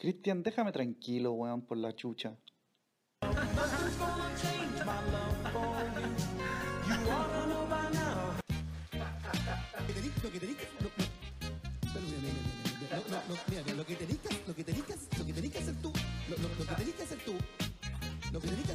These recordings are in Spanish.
Cristian, déjame tranquilo, weón, por la chucha. Lo que tenés que mira, mira, lo- lo- lo que tenés que- lo que tenés que lo que tenés que hacer tú, lo, lo- lo que tenés que hacer tú, lo que tenés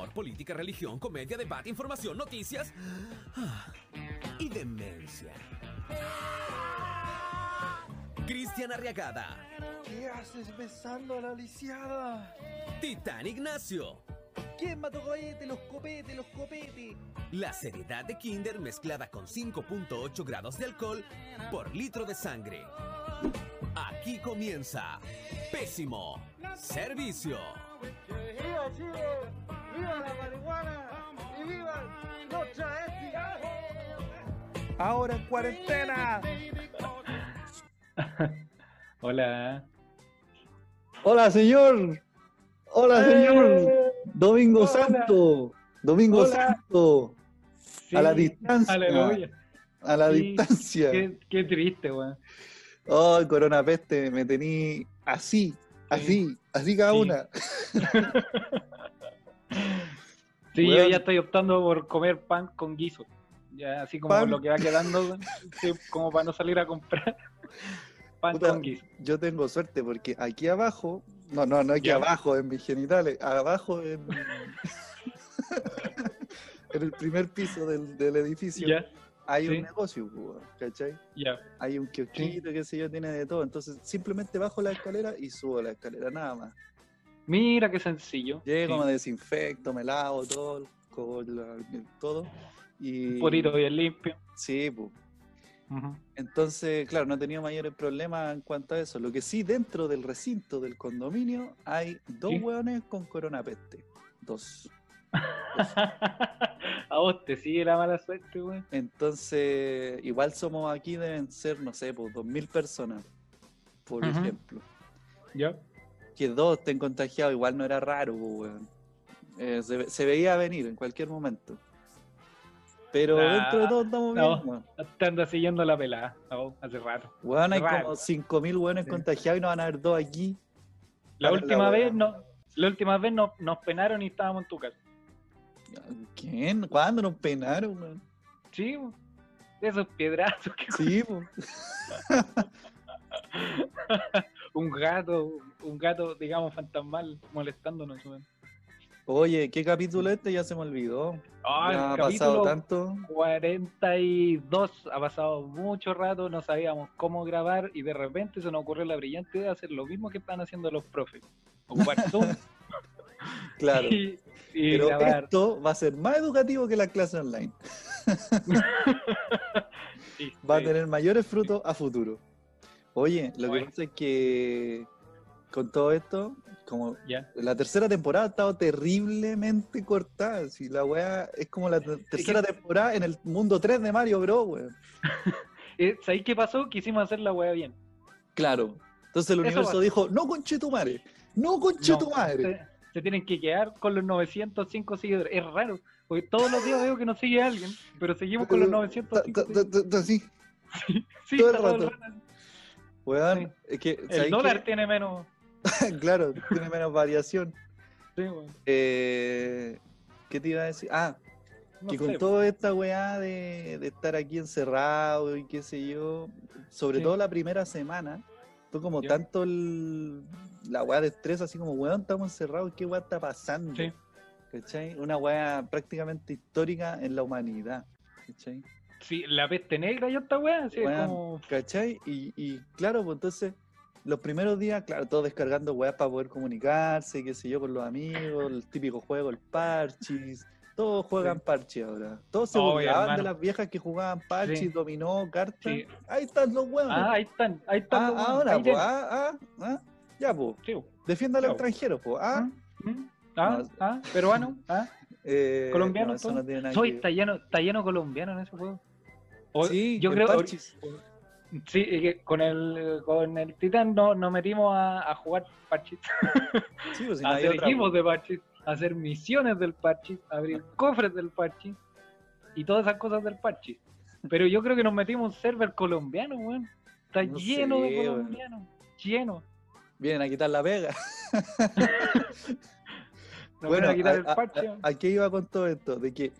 Humor, política, religión, comedia, debate, información, noticias ah, y demencia. Cristian Arriagada, ¿Qué haces besando a la lisiada? Titán Ignacio, ¿Quién mató cohete? Los copetes, los copetes. la seriedad de Kinder mezclada con 5.8 grados de alcohol por litro de sangre. Aquí comienza Pésimo Servicio. ¡Viva la marihuana! ¡Y viva los travestis! Ahora en cuarentena. Hola. Hola, señor. Hola, señor. Domingo Hola. Santo. Domingo Hola. Santo. A la distancia. Aleluya. A la Sí, distancia. Qué, qué triste, weón. Oh, corona peste, me tení así, así, así cada Sí. una. Sí, yo ya estoy optando por comer pan con guiso. Ya así como Pan. lo que va quedando. Sí, como para no salir a comprar. Pan Puta, con guiso. Yo tengo suerte porque aquí abajo, no, no, no aquí Ya. abajo en mis genitales, abajo en, en el primer piso del, del edificio Ya, hay sí. un negocio, ¿cachai? Hay un kiosquito, qué sé yo, tiene de todo. Entonces simplemente bajo la escalera y subo la escalera, nada más. Mira qué sencillo. Llego, Sí. me desinfecto, me lavo todo, todo. Y, Un potito bien limpio. Sí, pues. Entonces, claro, no he tenido mayores problemas en cuanto a eso. Lo que sí, dentro del recinto del condominio hay dos Sí. hueones con coronapeste. Dos. a vos te sigue la mala suerte, weón. Entonces, igual somos aquí, deben ser, no sé, pues dos mil personas, por ejemplo. Ya. Que dos estén contagiados, igual no era raro, weón. Eh, se, se veía venir en cualquier momento. Pero Ah, dentro de todo estamos no. bien. Te anda siguiendo la pelada, ¿no? hace rato. Weón, hay Raro. como 5.000 weones Sí. contagiados y no van a haber dos aquí. La última vez no, la última vez no, nos penaron y estábamos en tu casa. ¿Quién? ¿Cuándo nos penaron, weón? Sí, weón. esos piedrazos que Sí. un gato, un gato, digamos, fantasmal molestándonos, weón. Oye, ¿qué capítulo este? Ya se me olvidó. Ah, Ya ha pasado tanto. 42, ha pasado mucho rato, no sabíamos cómo grabar y de repente se nos ocurrió la brillante idea de hacer lo mismo que están haciendo los profes. Ocupar Zoom Claro. y, y Pero grabar. esto va a ser más educativo que la clase online. Sí, Va a tener mayores frutos a futuro. Oye, lo Bueno. que pasa es que con todo esto, como la tercera temporada ha estado terriblemente cortada. Si la weá es como la te- tercera temporada en el mundo 3 de Mario Bros, weón. Eh, ¿Sabéis qué pasó? Quisimos hacer la weá bien. Claro. Entonces el Eso universo dijo, no conchetumare, no conchetumare. Se, se tienen que quedar con los 905 seguidores. Es raro, porque todos los días veo que nos sigue alguien, pero seguimos con los Ta- 905 ta- ta- ta- ta- sí, Sí, todo el está todo el rato. Rato. weón, Sí. es que, El ¿sabéis dólar qué? tiene menos. claro, tiene menos variación. Sí, weón. Eh, ¿Qué te iba a decir? Ah, No que sé, con toda esta weá de, de estar aquí encerrado y qué sé yo, sobre Sí. todo la primera semana, fue como tanto el- la weá de estrés, así como, weón, estamos encerrados, ¿qué weá está pasando? Sí. ¿Cachai? Una weá prácticamente histórica en la humanidad. ¿Cachai? Sí, la peste negra y esta weá, sí, es Weón, como. ¿Cachai? Y, y claro, pues entonces, los primeros días, claro, todos descargando weas para poder comunicarse, qué sé yo, con los amigos, el típico juego, el parchis. Todos juegan Sí. parchis ahora. Todos se Oye, burlaban de las viejas que jugaban parchis, Sí. dominó, cartas. Sí. Ahí están los huevos. Ah, ahí están, ahí están. los weones, ahora, pues, ah, ah, ah. Ya, pues. Defienda po. extranjero, pues. Ah, ¿Mm? ¿Mm? Ah, No, ah, peruano, ah, eh, colombiano. no, no Soy, está lleno, está lleno colombiano en ese juego. O- Sí, yo creo parchis. Sí, con el con el Titán no, nos metimos a, a jugar parchis, Sí, pues, si a hacer otra, equipos pues. de parchis, a hacer misiones del parchis, a abrir cofres del parchis y todas esas cosas del parchis. Pero yo creo que nos metimos un server colombiano, weón. Está No lleno sé, de colombianos, lleno. Vienen a quitar la pega. Nos Bueno, a quitar a, el a- parche. a- ¿a qué iba con todo esto? De que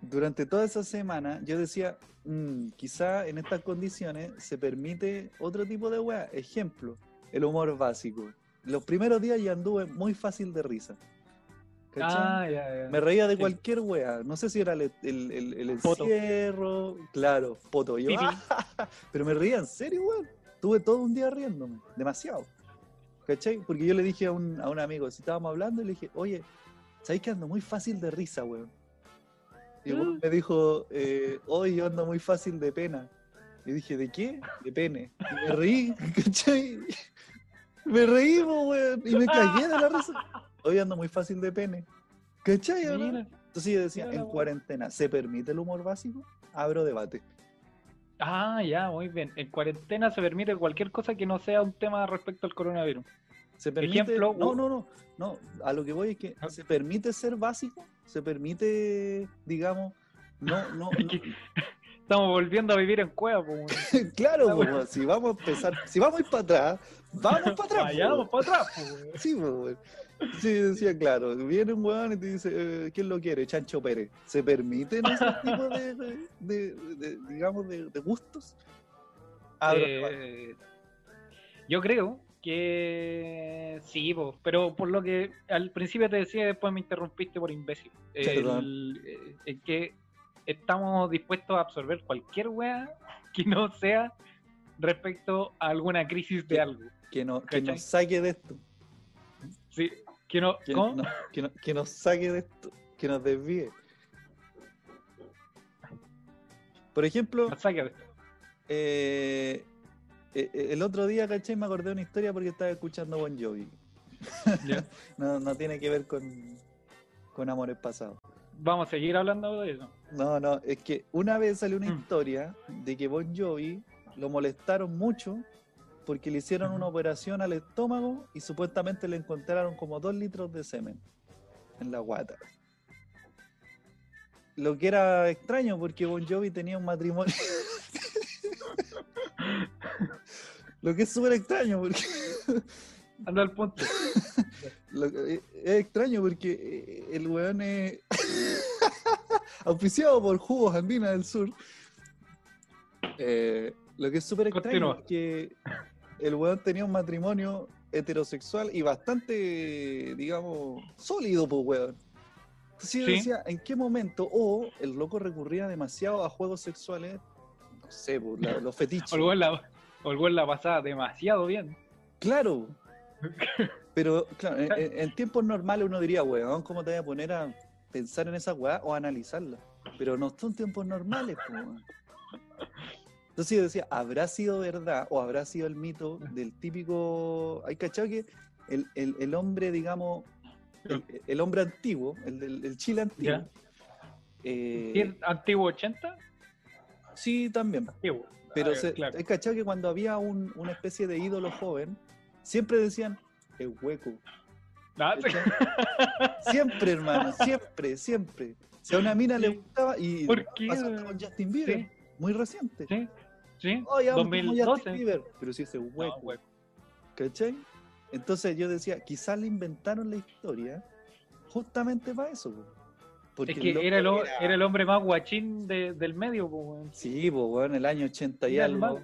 durante toda esa semana yo decía, "Mm, quizá en estas condiciones se permite otro tipo de weá. Ejemplo, el humor básico. Los primeros días ya anduve muy fácil de risa. Ah, ya, ya. Me reía de cualquier weá. No sé si era el, el, el- el Poto. encierro. Claro, poto. Yo, Pipi. pero me reía en serio, weón. Tuve todo un día riéndome. Demasiado. ¿Cachai? Porque yo le dije a un, a un amigo, si estábamos hablando, y le dije, oye, ¿sabéis que ando muy fácil de risa, weón? Y weón Mm. me dijo, eh, hoy yo ando muy fácil de pena. Y dije, ¿de qué? De pene. Y me reí, ¿cachai? Me reí, weón. Y me cagué de la risa. Hoy ando muy fácil de pene. ¿Cachai? Mira. Entonces yo decía, en cuarentena, ¿se permite el humor básico? Abro debate. Ah, ya, muy bien. En cuarentena se permite cualquier cosa que no sea un tema respecto al coronavirus. ¿Se permite? Ejemplo, no, no, no, no. A lo que voy es que Ah. ¿se permite ser básico? ¿Se permite, digamos, no, no, que- Estamos volviendo a vivir en cueva, pues. no- claro, si vamos a empezar, si vamos a ir para atrás, vamos para atrás. Vayamos para atrás, pues. Sí. Sí, decía, claro, viene un weón y te dice, eh, ¿quién lo quiere? Chancho Pérez. ¿Se permiten ese tipo de, de- de- de- digamos, de, gustos? Eh, yo creo que sí, po, pero por lo que al principio te decía después me interrumpiste por imbécil. Perdón. El- eh, es que estamos dispuestos a absorber cualquier wea que no sea respecto a alguna crisis de Que- algo. que, no, nos saque de esto. Sí, que no, Que, no- que, no- que nos saque de esto, que nos desvíe. Por ejemplo, No saque de esto. eh, eh, eh, el otro día, ¿cachai? Me acordé de una historia porque estaba escuchando Bon Jovi. No, no tiene que ver con, con amores pasados. Vamos a seguir hablando de eso. No, no, es que una vez salió una Mm. historia de que Bon Jovi lo molestaron mucho porque le hicieron una operación al estómago y supuestamente le encontraron como dos litros de semen en la guata. Lo que era extraño porque Bon Jovi tenía un matrimonio. Lo que es súper extraño porque Anda al punto. Lo que- es, es extraño porque eh, el weón es auspiciado por Jugos Andina del Sur. Eh, lo que es súper extraño es que el weón tenía un matrimonio heterosexual y bastante, digamos, sólido, pues weón. Entonces yo Sí. decía, ¿en qué momento? O el loco recurría demasiado a juegos sexuales, no sé, pues, la- los fetiches. La, Olgó en la pasada demasiado bien. Claro. Pero, claro, en, en- tiempos normales uno diría, weón, ¿cómo te voy a poner a pensar en esa weá o a analizarla? Pero no son tiempos normales, weón. Entonces yo decía, ¿habrá sido verdad o habrá sido el mito del típico... ¿Hay cachado que el, el- el hombre, digamos, el, el hombre antiguo, el del el Chile antiguo, eh, ¿Sí, ¿Antiguo 80? sí, también. Antiguo. Pero Ah, se, claro. cachado que cuando había un- una especie de ídolo joven, siempre decían, es hueco. Ah, sí. Siempre, hermano, siempre, siempre. Si a una mina le Sí. gustaba y ¿Por qué? pasó con Justin Bieber, Sí. muy reciente. Sí, sí. Oye, vamos como Justin 2012. Bieber, pero si ese No, hueco, hueco. ¿cachai? Entonces yo decía, quizás le inventaron la historia justamente para eso. po. Porque Es que era el, era el hombre más guachín de- del medio, pues, weón. Sí, pues, bueno, el año 80 y Era el, más, algo.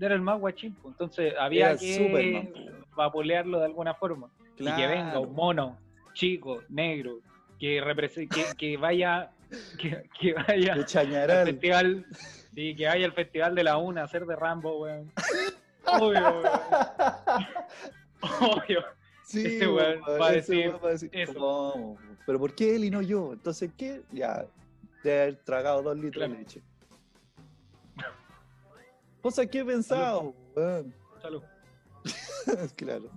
era el más guachín, pues. Entonces había que Superman, vapulearlo de alguna forma. Y que venga Claro. un mono, chico, negro, que que, que vaya, que, que vaya al festival, sí, que vaya al festival de la UNA a hacer de Rambo, weón. Obvio, weón. Obvio. Sí, Ese weón va a decir va a decir, eso. ¿cómo? Pero ¿por qué él y no yo? Entonces, ¿qué? Ya, de haber tragado dos litros Claro. de leche. Cosa que he pensado, weón. Salud. claro.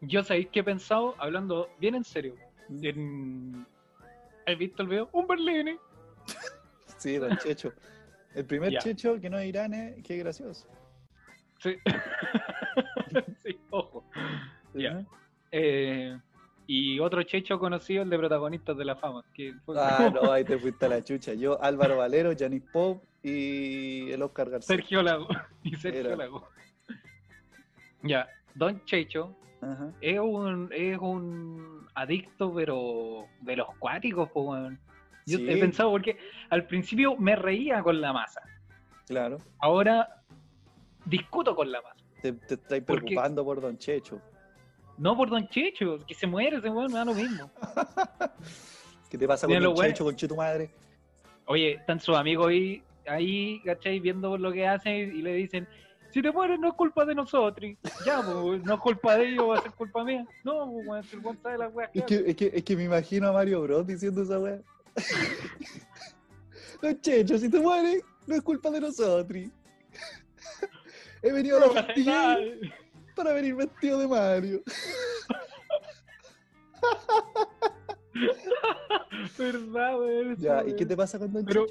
Yo sabéis que he pensado, hablando bien en serio, Mm. en... ¿Has visto el video? Un Berlini. Sí, don Checho. El primer Ya. Checho que no es irane, qué gracioso. Sí. sí, ojo. Ya. Eh, y otro checho conocido, el de protagonistas de la fama. Que fue Ah, no, ahí te fuiste a la chucha. Yo, Álvaro Valero, Janis Pop y el Oscar García. Sergio Lago. Y Sergio Era. Lago. Ya, Don Checho Ajá. es un, es un adicto, pero de los cuáticos, po, weón. Yo Sí. he pensado porque al principio me reía con la masa. Claro. Ahora discuto con la masa. Te, te estáis preocupando por Don Checho. No por Don Checho, que se muere ese weón, me da lo mismo. ¿Qué te pasa con Don Checho, con tu madre? Oye, están sus amigos ahí, ahí, ¿cachai? Viendo lo que hacen y le dicen, si te mueres no es culpa de nosotros. Ya, pues, no es culpa de ellos, va a ser culpa mía. No, pues, el sabe las weas que Es que, es, que, es que me imagino a Mario Bros diciendo esa weá. Don Checho, si te mueres, no es culpa de nosotros. He venido a la pastilla para venir vestido de Mario. ¿Verdad, weón? Ya, ¿y qué te pasa con Don Pero-?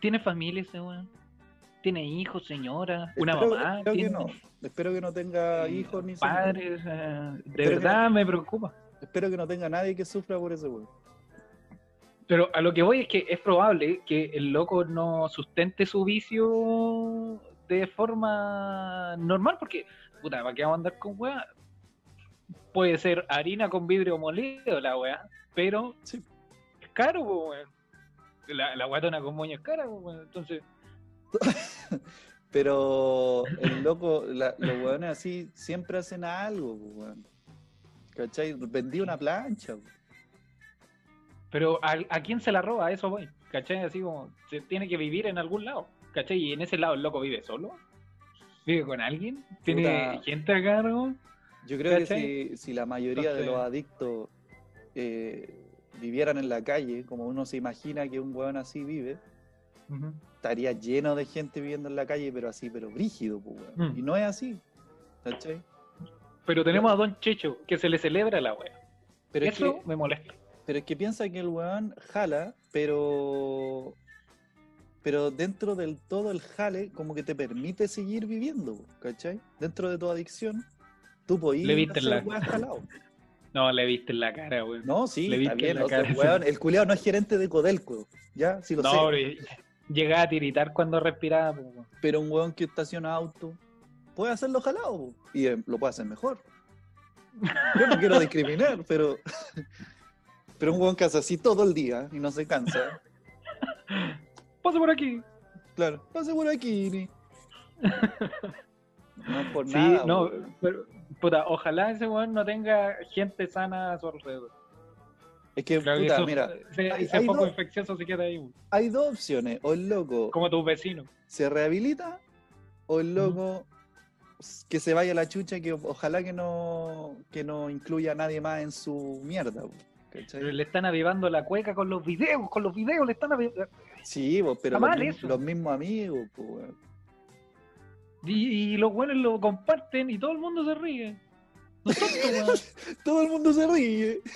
¿Tiene familia ese weón? ¿Tiene hijos, señora? ¿Una Espero- mamá? Espero que ¿Tiene no. Espero que no tenga hijos ni padres? eh, de Espero verdad me preocupa. Espero que no tenga nadie que sufra por ese weón. Pero a lo que voy es que es probable que el loco no sustente su vicio de forma normal, porque, puta, ¿para qué vamos a andar con weá? Puede ser harina con vidrio molido la weá, pero Sí. es caro, weón. La, la guatona con moño es cara, weón. Entonces, Pero el loco, la- los weones así siempre hacen algo, weón. ¿Cachai? Vendí una plancha. pero ¿a, a quién se la roba? Eso voy, ¿cachai? Así como, se tiene que vivir en algún lado, ¿cachai? Y en ese lado el loco vive solo, vive con alguien, tiene Puta. gente a cargo. Yo creo que si, si la mayoría de los adictos eh, vivieran en la calle, como uno se imagina que un weón así vive, estaría lleno de gente viviendo en la calle, pero así, pero brígido, pues, weón. Mm. Y no es así. ¿Cachai? Pero tenemos a Don Checho, que se le celebra la wea. Pero es, Eso que, me molesta. pero es que piensa que el weón jala, pero. Pero dentro del todo el jale, como que te permite seguir viviendo, ¿cachai? Dentro de tu adicción, tú podías Le viste la- jalado. No, le viste en la cara, weón. No, sí, Le viste bien. la cara, el, sí. weón- el culiao no es gerente de Codelco, ¿ya? Sí lo No, sé. pero llegaba a tiritar cuando respiraba. weón. Pero un weón que estaciona auto puede hacerlo jalado y eh, lo puede hacer mejor. Yo no quiero discriminar, pero. Pero un weón que hace así todo el día y no se cansa. Pasa por aquí. Claro, pase por aquí. ni. No es por Sí, nada. no, pero, puta, ojalá ese weón no tenga gente sana a su alrededor. Es que, que puta, eso- mira, ese, hay- ese hay foco dos- infeccioso se queda ahí, weón. hay dos opciones. O el loco como tus vecinos. se rehabilita, o el loco que se vaya a la chucha, que ojalá que no, que no incluya a nadie más en su mierda. ¿cachai? Pero le están avivando la cueca con los videos, con los videos le están avivando. Sí, pero los, mismos amigos. Y, y los buenos lo comparten y todo el mundo se ríe. No tonto. Todo el mundo se ríe.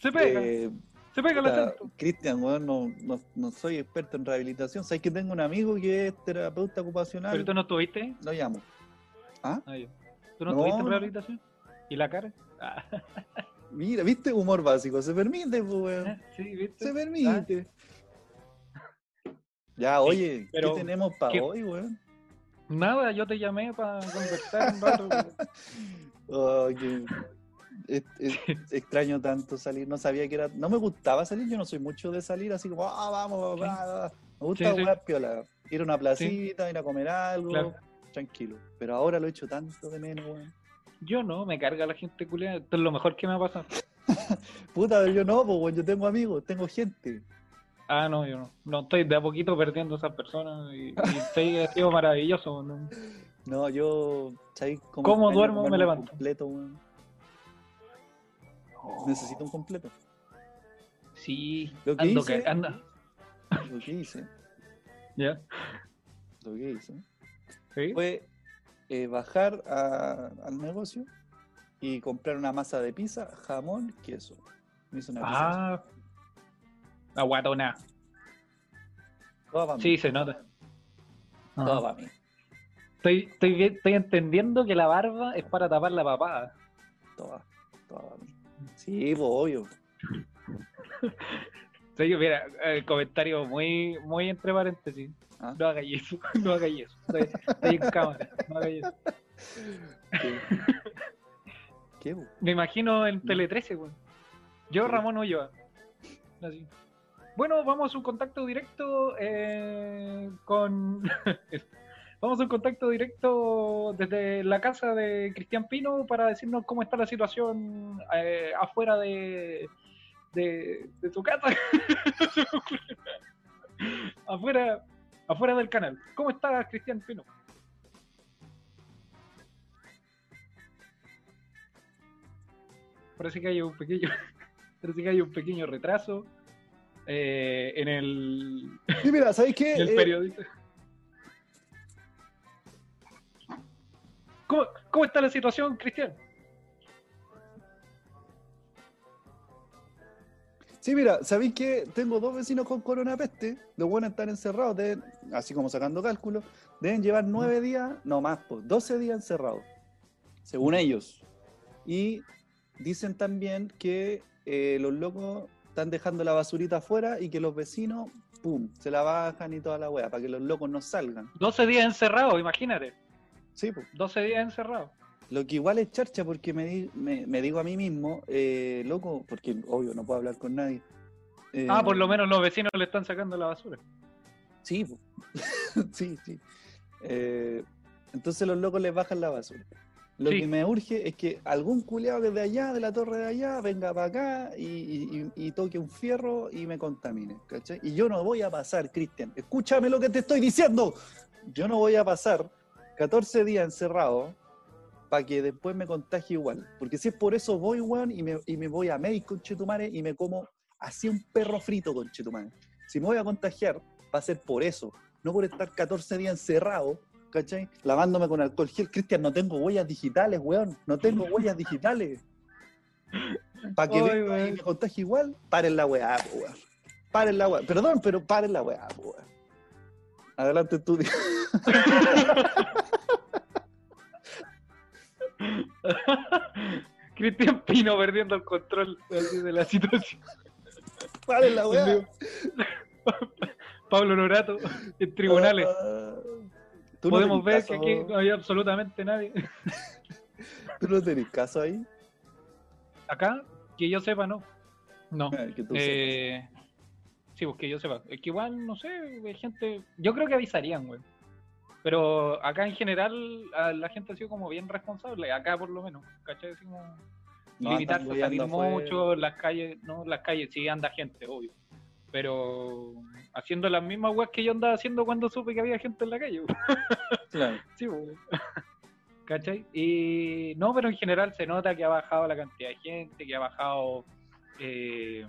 Se pega, Eh, se pega el puta, acento. Cristian, weón, no, no, no soy experto en rehabilitación. Sabes que tengo un amigo que es terapeuta ocupacional. Pero tú no estuviste. Lo llamo. ¿Ah? Ah. ¿Tú no, No, estuviste en rehabilitación? ¿Y la cara? Ah, Mira, ¿viste? Humor básico. Se permite, pues, weón. sí, ¿viste? Se permite. Ya, oye, pero ¿qué tenemos para ¿qué- hoy, weón? Nada, yo te llamé para conversar un rato. Oh, que- es- es- extraño tanto salir, no sabía que era, no me gustaba salir, yo no soy mucho de salir así como, ah, vamos, va, va". me gusta Sí, sí. jugar piola, ir a una placita, ir a comer algo, Claro. tranquilo, pero ahora lo he hecho tanto de menos, weón. Yo no, me carga la gente culiada. Esto es lo mejor que me ha pasado. Puta, yo no, pues, yo tengo amigos, tengo gente. Ah, no, yo no. No, estoy de a poquito perdiendo a esas personas y, y estoy, ha sido maravilloso. ¿no? No, yo, ¿sabes cómo ¿Cómo duermo? Me un levanto. completo? Necesito un completo. Sí, Lo que ando, hice- anda. Lo que hice, ¿Ya? lo que hice. ¿Sí? fue eh, bajar a- al negocio y comprar una masa de pizza, jamón, queso. Me hice una pizza. Ah, aguatona. Toda para mí. Sí, se nota. Toda para mí. Estoy, estoy, estoy entendiendo que la barba es para tapar la papada. Toda. Toda para mí. Sí, pues obvio. Sí, mira, el comentario muy, muy entre paréntesis. Ah. No hagáis eso, no hagáis eso. Estoy, estoy en cámara, no hagáis eso. ¿Qué? ¿Qué, po? Me imagino en Tele 13, güey. Yo. Ramón Ulloa. Así. Bueno, vamos a un contacto directo eh, con. vamos a un contacto directo desde la casa de Cristian Pino para decirnos cómo está la situación eh, afuera de, de, de su casa. afuera, afuera del canal. ¿Cómo está Cristian Pino? Parece que hay un pequeño, parece que hay un pequeño retraso eh, en el, Sí, mira, ¿sabéis qué? el Eh, periodista. ¿Cómo, ¿Cómo está la situación, Cristian? Sí, mira, ¿sabéis que tengo dos vecinos con coronapeste? Los buenos están encerrados, deben, así como sacando cálculos, deben llevar nueve días, no más, pues, 12 días encerrados, según ellos. Y dicen también que eh, los locos están dejando la basurita afuera y que los vecinos, pum, se la bajan y toda la wea, para que los locos no salgan. 12 días encerrado, imagínate. Sí, pues. 12 días encerrado. Lo que igual es charcha porque me, di- me, me digo a mí mismo, eh, loco, porque obvio no puedo hablar con nadie. Eh, Ah, por lo menos los vecinos le están sacando la basura. Sí, sí, sí. Eh, entonces los locos les bajan la basura. Lo Sí. que me urge es que algún culeado desde allá, de la torre de allá, venga para acá y, y- y- y toque un fierro y me contamine. ¿cachai? Y yo no voy a pasar, Cristian, escúchame lo que te estoy diciendo. Yo no voy a pasar 14 días encerrado para que después me contagie igual. Porque si es por eso voy, weón, y me, y me voy a México, conchetumare, y me como así un perro frito, conchetumare. Si me voy a contagiar, va a ser por eso, no por estar 14 días encerrado, ¿cachai? Lavándome con alcohol gel. Cristian, no tengo huellas digitales, weón. No tengo huellas digitales. Para que Ay, venga y weón. me contagie igual, paren la weá, weón. Paren la weá. Perdón, pero paren la weá, weón. Adelante tú. Cristian Pino perdiendo el control de la situación. paren la weá. Pablo Norato en tribunales. Ah, ¿Tú no Podemos ver que aquí no hay absolutamente nadie. ¿Tú no tenés caso ahí? Acá, que yo sepa, no. No. Ah, que tú Eh, sí, pues que yo sepa. Es que igual, no sé, hay gente. Yo creo que avisarían, güey. Pero acá en general la gente ha sido como bien responsable, acá por lo menos, ¿cachai? Así como No limitarse a salir mucho, las calles, no, las calles sí anda gente, obvio. Pero haciendo las mismas weas que yo andaba haciendo cuando supe que había gente en la calle. Claro. Sí, güey. ¿Cachai? Y no, pero en general se nota que ha bajado la cantidad de gente, que ha bajado eh,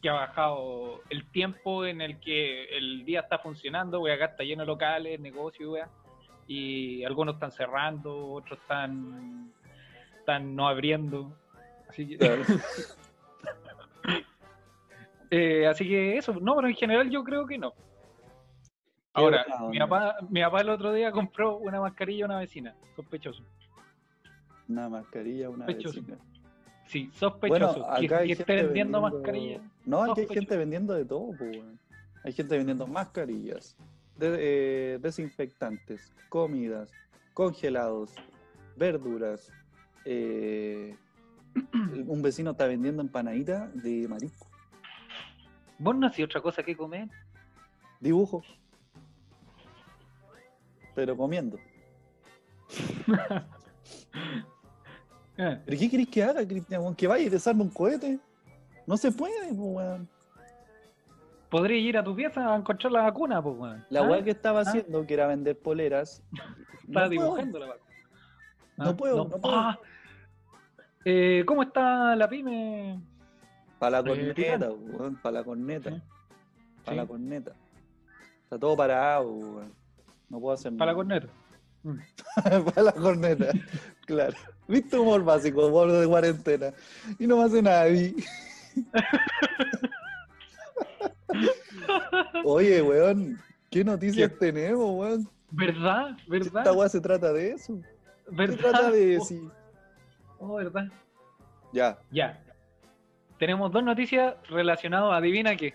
que ha bajado el tiempo en el que el día está funcionando, wey, acá está lleno de locales, negocios, wea, y algunos están cerrando, otros están, están no abriendo. Así que, Claro. eh, así que eso, no, pero en general yo creo que no. Ahora, mi papá, mi papá el otro día compró una mascarilla a una vecina, sospechoso. Una mascarilla, una Sospechoso. vecina. Sí, Bueno, sospechoso. que, acá que esté vendiendo, vendiendo- mascarillas. No, aquí hay gente vendiendo de todo, pues. Hay gente vendiendo mascarillas, de- eh, desinfectantes, comidas, congelados, verduras. eh, un vecino está vendiendo empanaditas de marisco, Vos no hacía otra cosa que comer. dibujos, pero comiendo. Eh, ¿Pero qué querés que haga, Cristian? ¿Que vaya y desarme un cohete? No se puede, pues, weón. Podría ir a tu pieza a encontrar la vacuna, pues, weón. La Ah, weá que estaba haciendo, que era vender poleras. Estaba no puedo. dibujando la vacuna. No puedo, no puedo. Ah. Eh, ¿Cómo está la pyme? Para la Eh, corneta, Titán. weón, para la corneta. Sí. Para Sí. la corneta. Está todo parado, weón. No puedo hacer Para la nada. corneta. para la corneta, claro. ¿Viste humor básico, humor de cuarentena? Y no me hace nadie. Oye, weón, ¿qué noticias ¿Qué? tenemos, weón? ¿Verdad? ¿Verdad? Esta weá se trata de eso. Se ¿Verdad? trata de Oh, sí. oh, ¿verdad? Ya, Ya. Tenemos dos noticias relacionadas a adivina qué.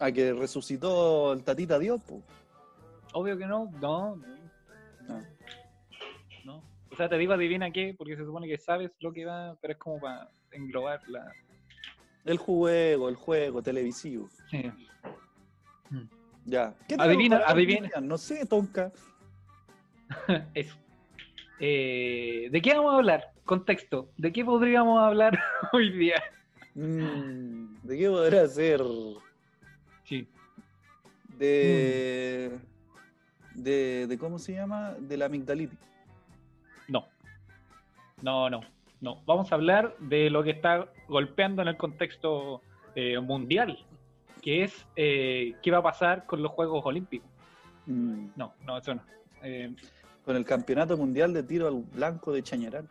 a que resucitó el tatita Dios, po. Obvio que no. No. Ah. No. O sea, te digo adivina qué, porque se supone que sabes lo que va, pero es como para englobar la. El juego, el juego televisivo. Sí. Ya. ¿Qué Adivina, adivina. No sé, Tonka. Eso. Eh, ¿De qué vamos a hablar? Contexto. ¿De qué podríamos hablar hoy día? Mm, ¿De qué podrá ser? Sí. De, de. de ¿Cómo se llama? De la amigdalitis. No. No, no. Vamos a hablar de lo que está golpeando en el contexto eh, mundial, que es eh, qué va a pasar con los Juegos Olímpicos. Mm, No, no, eso no. Eh, Con el campeonato mundial de tiro al blanco de Chañaral.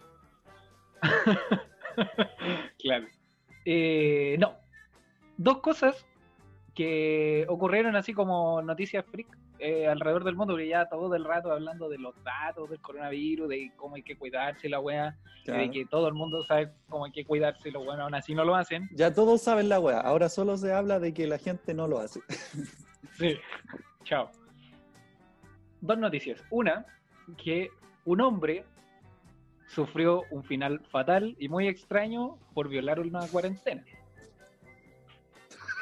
claro. Eh, no. Dos cosas que ocurrieron así como noticias freak eh, alrededor del mundo, porque ya todo el rato hablando de los datos del coronavirus, de cómo hay que cuidarse la wea, y de Claro. que todo el mundo sabe cómo hay que cuidarse, y los bueno, aún así no lo hacen. Ya todos saben la weá. Ahora solo se habla de que la gente no lo hace. Sí. Chao. Dos noticias. Una, que un hombre sufrió un final fatal y muy extraño por violar una cuarentena.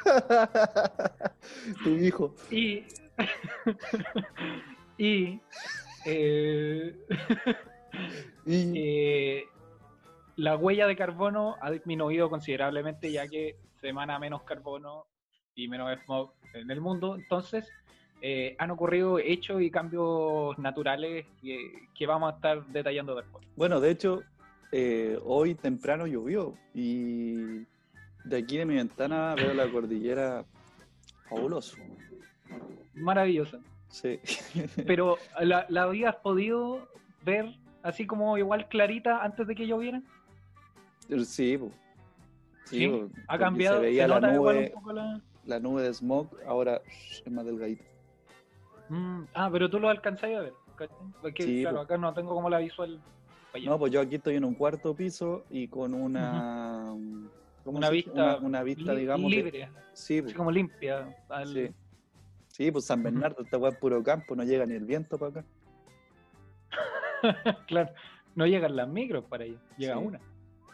tu hijo. Y. y. eh, Y, eh, la huella de carbono ha disminuido considerablemente ya que se emana menos carbono y menos smog en el mundo. Entonces, eh, han ocurrido hechos y cambios naturales que, que vamos a estar detallando después. Bueno, de hecho, eh, hoy temprano llovió y de aquí de mi ventana veo la cordillera fabuloso. Maravilloso. Sí. Pero, ¿la, la habías podido ver así como igual clarita antes de que lloviera? Sí, po. Sí, Sí, po, Ha cambiado. Se veía ¿Se la un nube, poco la- la nube de smog, ahora es más delgadita. Mm, ah, pero tú lo alcanzáis a ver. Porque, Sí, claro, po. acá no tengo como la visual. No, pues yo aquí estoy en un cuarto piso y con una. ¿cómo Una vista Una, una vista, digamos. de- libre, sí, po, así como limpia. al- sí. Sí, pues San Bernardo, esta weá es puro campo, no llega ni el viento para acá. claro, no llegan las micros para allá, llega Sí. una.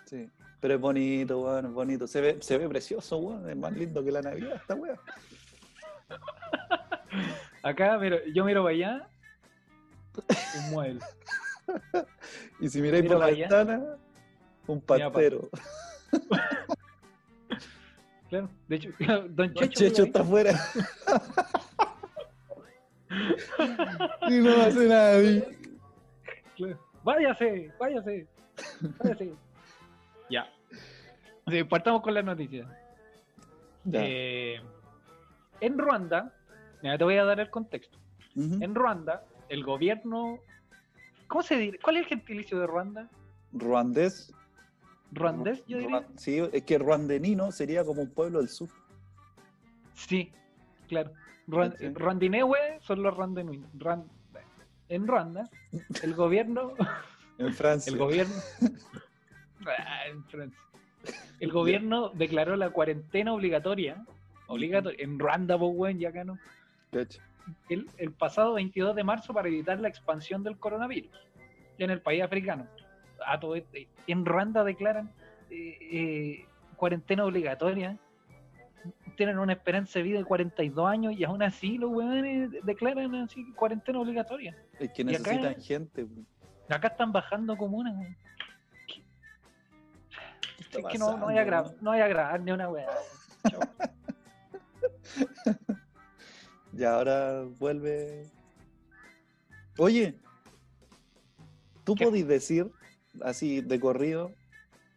Sí. Pero es bonito, weón, es bonito. Se ve, se ve precioso, weón. Es más lindo que la Navidad, esta weá. Acá, pero yo miro para allá, un mueble. Y si miráis Mira por la allá. ventana, un Mira pa- pastero. Claro, de hecho, Don Don Checho, Checho vive está afuera. y no hace nadie. Claro. Váyase, váyase, váyase. ya. Sí, partamos con las noticias. Ya. Eh, en Ruanda, te voy a dar el contexto. En Ruanda, el gobierno. ¿Cómo se dice? ¿Cuál es el gentilicio de Ruanda? Ruandés. ¿Ruandés, yo diría? Ruan- Sí, es que ruandenino sería como un pueblo del sur. Sí, claro. Sí. Ruandinewe son los randenuinos. Ruan- En Ruanda, el gobierno. En Francia. El gobierno. Ah, en Francia. El gobierno declaró la cuarentena obligatoria. Obligatoria. En Ruanda, weón, ya acá no. El, el pasado 22 de marzo para evitar la expansión del coronavirus en el país africano. A todo esto- en Ruanda declaran eh, eh, cuarentena obligatoria. Tienen una esperanza de vida de 42 años y aún así los weones declaran así cuarentena obligatoria. Es que acá- necesitan gente. Acá están bajando comunas. weón. ¿Qué está Es que no, no voy a grabar, no voy a grabar ni una weá. Y ahora vuelve. Oye, tú ¿Qué? podís decir, así de corrido,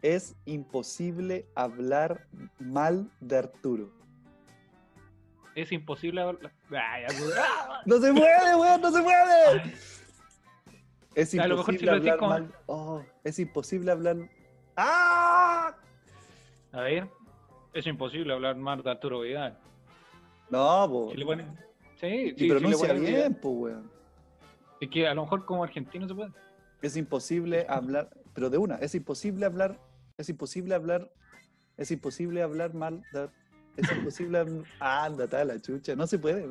es imposible hablar mal de Arturo. Es imposible hablar. Ay. ¡No se puede, weón! ¡No se puede! Es A lo mejor si imposible lo hablar como- mal. Oh, es imposible hablar. ¡Ah! A ver, es imposible hablar mal de Arturo Vidal. No, po. Si ponen- Sí, Y sí, si le pronuncia ponen bien, po, weón. Es que a lo mejor como argentino se puede. Es imposible hablar, pero de una, es imposible hablar, es imposible hablar, es imposible hablar mal, de- es imposible ah, ándate a la chucha, no se puede.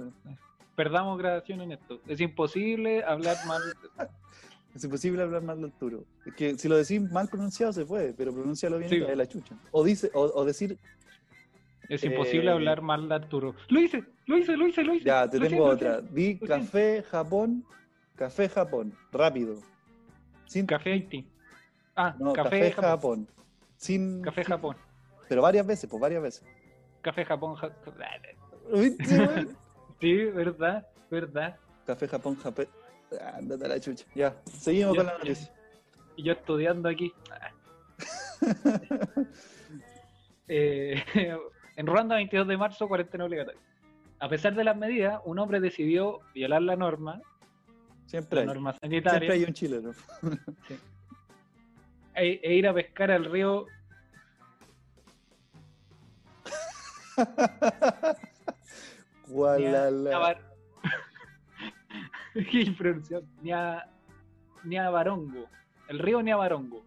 Perdamos grabación en esto. Es imposible hablar mal. es imposible hablar mal de Arturo. Es que si lo decís mal pronunciado se puede, pero pronuncialo bien Sí. da la chucha. O dice, o, o decir, Es imposible Eh, hablar mal de Arturo. Lo hice, lo hice, lo hice, lo hice. ya, te Lo tengo otra, di café Japón, café Japón, rápido. Sin, Café Haití. Ah, no, café, café, Japón. Japón. Sin, Café Japón. Pero varias veces, pues varias veces. Café Japón. Sí, verdad, verdad. Café Japón, Japón. Ándate a la chucha. Ya, seguimos Ya, con la noticia. Y yo estudiando aquí. Eh, en Ruanda, 22 de marzo, cuarentena obligatoria. A pesar de las medidas, un hombre decidió violar la norma, Siempre la hay. norma Siempre sanitaria, hay un chileno. e, e ir a pescar al río Gualala. Qué impronunciable. Nia- Niabarongo. El río Niabarongo.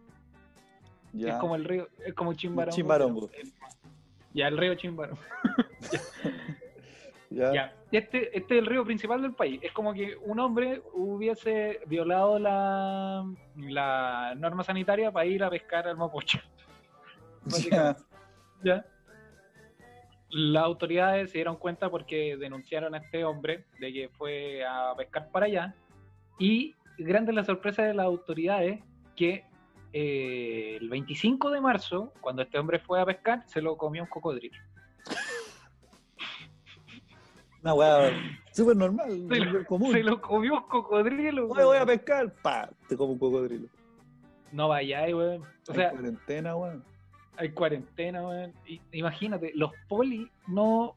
Ya. Es como el río, es como Chimbarongo. Chimbarongo. pero- Ya, el río Chimbarongo. Ya. Ya. Este, este es el río principal del país. Es como que un hombre hubiese violado la, la norma sanitaria para ir a pescar al Mapocho. Ya. ¿Ya? Las autoridades se dieron cuenta porque denunciaron a este hombre de que fue a pescar para allá. Y grande la sorpresa de las autoridades que eh, el 25 de marzo, cuando este hombre fue a pescar, se lo comió un cocodrilo. Una weá súper normal, Se lo- común. Se lo comió un cocodrilo. Oye, voy a pescar. Pa, te como un cocodrilo. No vayáis, weón. O Hay sea, cuarentena, weón. Hay cuarentena, weón. Imagínate, los polis no.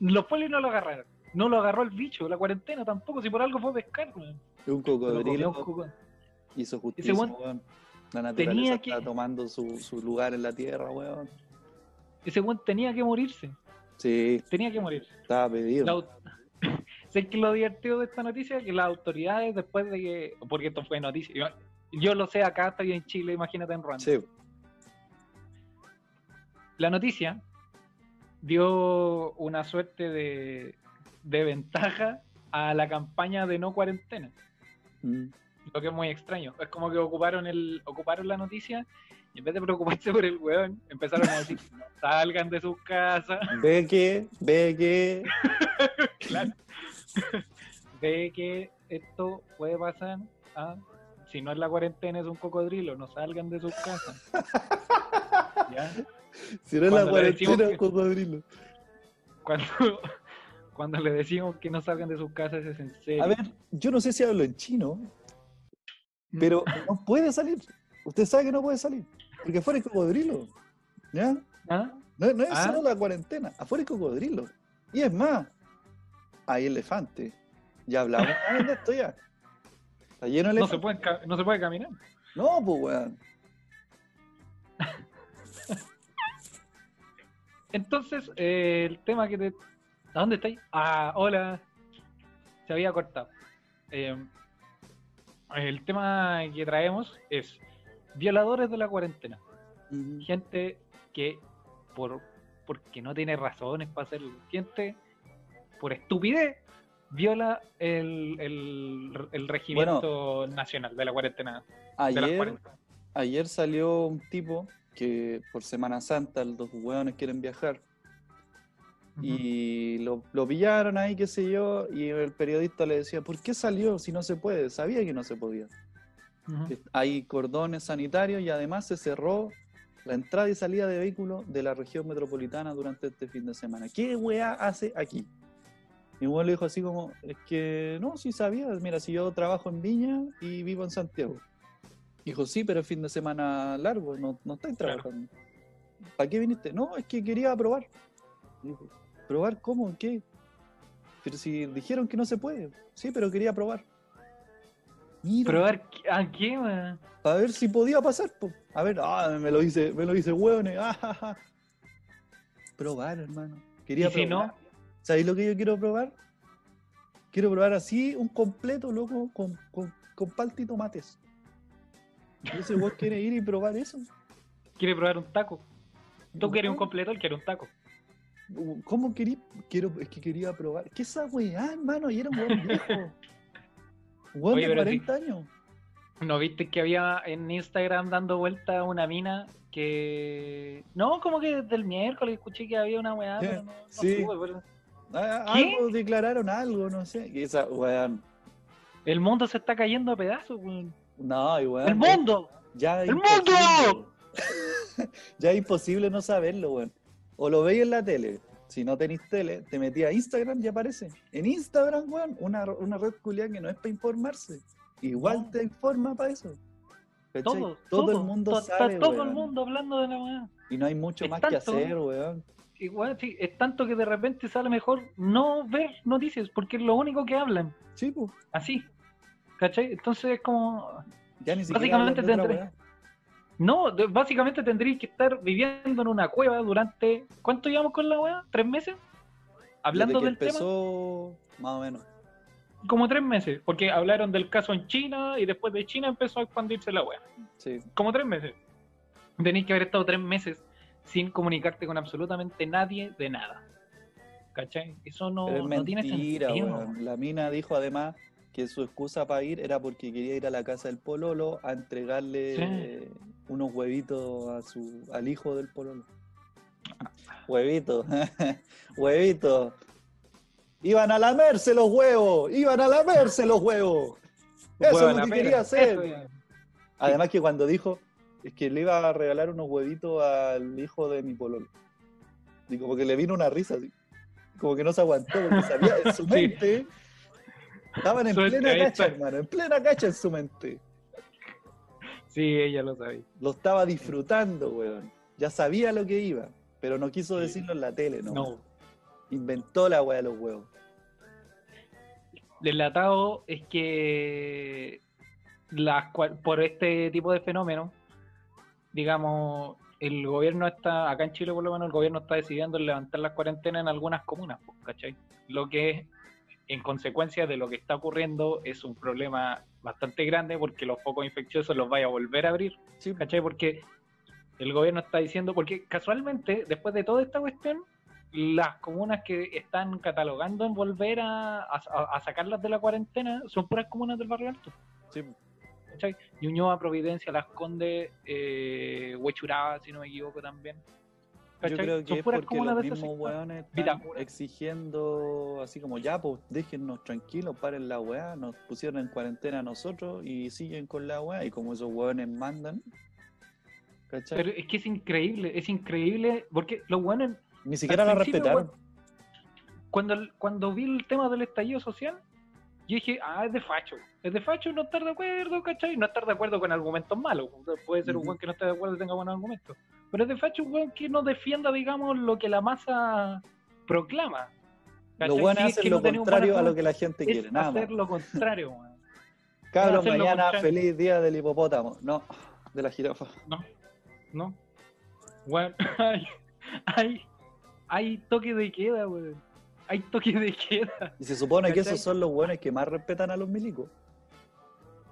Los polis no lo agarraron. No lo agarró el bicho, la cuarentena tampoco, si por algo fue a pescar, weón. Un cocodrilo coco- hizo justicia, weón weón. La naturaleza tenía que- está tomando su, su lugar en la tierra, weón. Ese weón tenía que morirse. Sí, Tenía que morirse. estaba pedido. La sé que lo divertido de esta noticia es que las autoridades, después de que. Porque esto fue noticia. Yo, yo lo sé acá, estoy en Chile, imagínate en Ruanda. Sí. La noticia dio una suerte de, de ventaja a la campaña de no cuarentena. Mm. Lo que es muy extraño. Es como que ocuparon el ocuparon la noticia y en vez de preocuparse por el weón, empezaron a decir, no salgan de sus casas, Ve que, ve que. claro. Ve que esto puede pasar. ah, Si no es la cuarentena, es un cocodrilo, no salgan de sus casas. ¿Ya? Si no es la Cuando le decimos cuarentena, que- cocodrilo. Cuando, cuando le decimos que no salgan de sus casas es en serio. A ver, yo no sé si hablo en chino, Pero no puede salir. Usted sabe que no puede salir. Porque afuera hay cocodrilo. ¿Ya? ¿Ah? No, no es Ah. solo la cuarentena. Afuera hay cocodrilo. Y es más, hay elefantes. Ya hablamos vez de esto ya. Está lleno de No, se elefantes. puede, no se puede caminar. No, pues, weón. Entonces, eh, el tema que te... ¿A dónde estáis? Ah, hola. Se había cortado. Eh, el tema que traemos es violadores de la cuarentena. Gente que por porque no tiene razones para hacerlo. Gente por estupidez viola el, el, el regimiento nacional de la cuarentena. De las Ayer, 40. ayer salió un tipo que por Semana Santa los hueones quieren viajar y lo, lo pillaron ahí, qué sé yo, y el periodista le decía, ¿por qué salió si no se puede? Sabía que no se podía. Ujú. Eh, Hay cordones sanitarios y además se cerró la entrada y salida de vehículos de la región metropolitana durante este fin de semana. ¿Qué weá hace aquí? Y bueno le dijo así como, es que no, sí sabía, mira, si yo trabajo en Viña y vivo en Santiago. Dijo, sí, pero es fin de semana largo, no, no estáis Claro. trabajando. ¿Para qué viniste? No, es que quería probar. Dijo, ¿probar cómo? ¿En qué? Pero si dijeron que no se puede. Sí, pero quería probar. Mira, ¿Probar a qué, weón? para ver si podía pasar. po. A ver, ah, me lo dice, me lo dice hueones. ah, ja, ja. Probar, hermano. Quería ¿Y si probar. no? ¿Sabéis lo que yo quiero probar? Quiero probar así un completo, loco, con, con, con palta y tomates. Ese vos quiere ir y probar eso. ¿Quiere probar un taco? ¿Tú quieres un completo? Él quiere un taco. ¿Cómo querí? Quiero, es que quería probar. ¿Qué es esa weá, hermano? Y era un hueón viejo. Oye, de pero sí. 40 años. ¿No viste que había en Instagram dando vuelta una mina que... No, como que desde el miércoles escuché que había una weá, Sí, pero no, no sí. supe, pero- Ah, ¿Qué? Algo declararon algo, no sé. Y esa weón. El mundo se está cayendo a pedazos, weón. No, y weón. ¡El mundo! Ya ¡El mundo! ya es imposible no saberlo, weón. O lo veis en la tele. Si no tenéis tele, te metí a Instagram y aparece. En Instagram, weón, una, una red culiada que no es para informarse. Igual No. te informa para eso. Todo, todo, todo, el mundo to- sabe, Está todo weón. el mundo hablando de la weá. Y no hay mucho Es más que hacer, weón. Weón, sí, es tanto que de repente sale mejor no ver noticias, porque es lo único que hablan. Sí, pues. Así. ¿Cachai? Entonces es como... Ya ni siquiera Básicamente tendré-. No, básicamente tendríais que estar viviendo en una cueva durante. ¿Cuánto llevamos con la weá? ¿Tres meses? Hablando Desde del que tema. empezó, más o menos. Como tres meses. Porque hablaron del caso en China y después de China empezó a expandirse la weá. Sí. Como tres meses. Tenéis que haber estado tres meses sin comunicarte con absolutamente nadie de nada. ¿Cachai? Eso no, Pero es no tiene sentido. La mina dijo además que su excusa para ir era porque quería ir a la casa del pololo a entregarle Sí. unos huevitos a su, al hijo del pololo. Huevitos, huevitos. Iban a lamerse los huevos, iban a lamerse los huevos. Eso Huevo es lo que quería hacer. eso. Además que cuando dijo es que le iba a regalar unos huevitos al hijo de mi pololo. Y como que le vino una risa así. Como que no se aguantó, porque sabía en su Sí. Estaban en Suerte, plena cacha, hermano, en plena cacha en su mente. Sí, ella lo sabía. Lo estaba disfrutando, weón. Ya sabía lo que iba, pero no quiso Sí. decirlo en la tele, ¿no? No. Inventó la weá de los huevos. Delatado es que las por este tipo de fenómenos, digamos, el gobierno está, acá en Chile por lo menos, el gobierno está decidiendo levantar las cuarentenas en algunas comunas, ¿cachai? Lo que en consecuencia de lo que está ocurriendo es un problema bastante grande porque los focos infecciosos los vaya a volver a abrir, Sí, ¿cachai? Porque el gobierno está diciendo, porque casualmente, después de toda esta cuestión, las comunas que están catalogando en volver a, a- a sacarlas de la cuarentena son puras comunas del barrio alto. sí. ¿cachai? Ñuñoa, Providencia, Las Condes, eh, Huechuraba, si no me equivoco también. Yo creo que es porque los mismos weones están Vitacura. exigiendo así como ya, pues déjennos tranquilos, paren la weá, nos pusieron en cuarentena a nosotros y siguen con la weá, y como esos weones mandan, ¿cachai? Pero es que es increíble, es increíble, porque los buenos Ni siquiera la respetaron. cuando, cuando vi el tema del estallido social, yo dije, ah, es de facho. Es de facho no estar de acuerdo, ¿cachai? No estar de acuerdo con argumentos malos. Puede ser un weón que no esté de acuerdo y tenga buenos argumentos. Pero es de facho un weón que no defienda, digamos, lo que la masa proclama. ¿cachai? buenos Si es hacen que lo contrario a lo que la gente es quiere, nada más. hacer lo contrario, weón. Cabros, hacer lo mañana contrario. feliz día del hipopótamo. No, de la jirafa. No, no. Weón, hay, hay, hay toque de queda, weón. Hay toque de queda. Y se supone que esos son los buenos que más respetan a los milicos.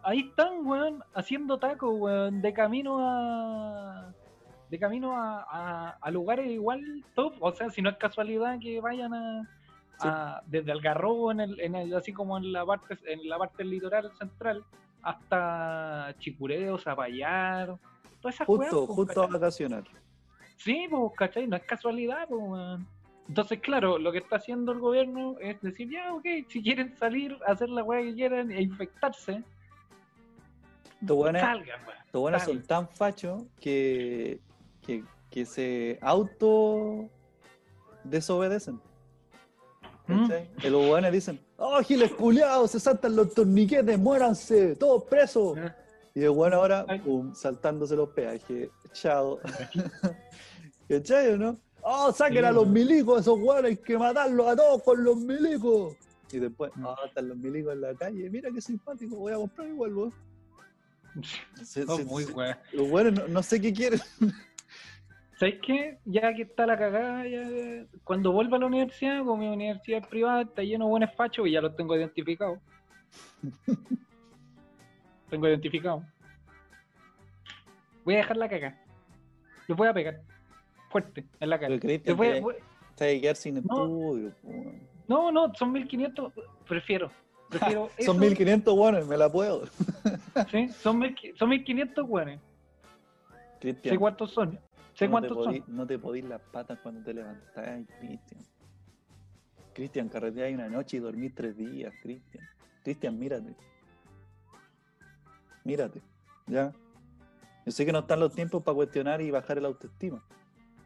Ahí están, weón, haciendo tacos, weón, de camino a. De camino a, a, a lugares igual top. O sea, si no es casualidad que vayan a. a- desde Algarrobo, en el, en el- así como en la parte en la parte del litoral central, hasta Chicureo, Zapallar, todas esas Justo, pues, justo a vacacionar. Sí, pues, ¿cachai? No es casualidad, pues, weón. Entonces, claro, lo que está haciendo el gobierno es decir, ya, ok, si quieren salir, hacer la weá que quieran e infectarse, salgan, weón. estos buenos son tan fachos que, que, que se auto desobedecen. ¿Mm? Y los buenos dicen, ¡Oh, giles culiados! Se saltan los torniquetes, muéranse, todos presos. Ya. Y el bueno ahora, pum, saltándose los peajes. Chao. ¿Cachai o no? ¡Oh, saquen a los milicos, esos weones, hay que matarlos a todos con los milicos! Y después, Mm. ¡ah, están los milicos en la calle! Mira qué simpático, voy a comprar igual. Se- No, se- muy se-. Los no, no sé qué quieren. ¿Sabes qué? Ya que está la cagada, ya- cuando vuelva a la universidad, como mi universidad es privada, está lleno de buenos fachos y ya los tengo identificados. tengo identificado. Voy a dejar la caga. Les voy a pegar. Fuerte, en la cara. Les voy a- te- voy- te que quedar sin No. estudio. No, no, son 1500. Prefiero. Prefiero eso. Son 1500 buenos, me la puedo. Sí, son, 1500 son 1500 weones. Sé Cristian, cuántos son. Sé no, te podí, son. no te podís las patas cuando te levantás, Cristian. Cristian, carreteáis una noche y dormís tres días, Cristian. Cristian, mírate. Mírate, ¿ya? Yo sé que no están los tiempos para cuestionar y bajar el autoestima.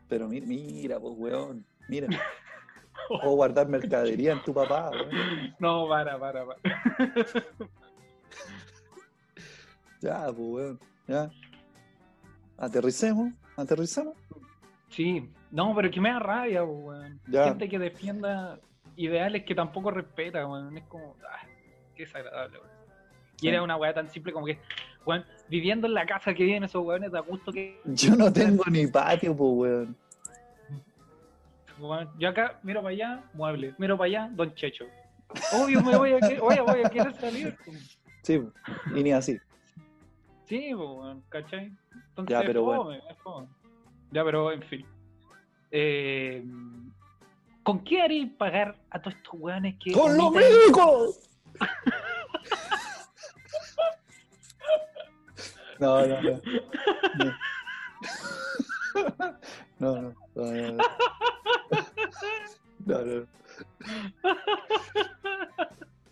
Pero mi- mira, pues, weón, mira. Puedo guardar mercadería en tu papá, weón. No, para, para, para. Ya, pues, weón, ya. Aterricemos, aterricemos. Sí, no, pero que me da rabia, weón. Gente que defienda ideales que tampoco respeta, weón. Es como, ah, qué desagradable, weón. Y Sí. era una weá tan simple como que, weón, viviendo en la casa que viven esos weones, da gusto que, Yo no tengo ni patio, pues, weón. weón, yo acá miro para allá, mueble, miro para allá, don Checho. Obvio me voy a, que- oye, voy a querer salir. Sí, y ni así. Sí, pues, weón, ¿cachai? Entonces, Ya, pero es bueno. fome. Ya, pero en fin. Eh, ¿Con qué haréis pagar a todos estos weones que. ¡Con los milicos! No, no, no. No, no, no. no, no, no. No, no.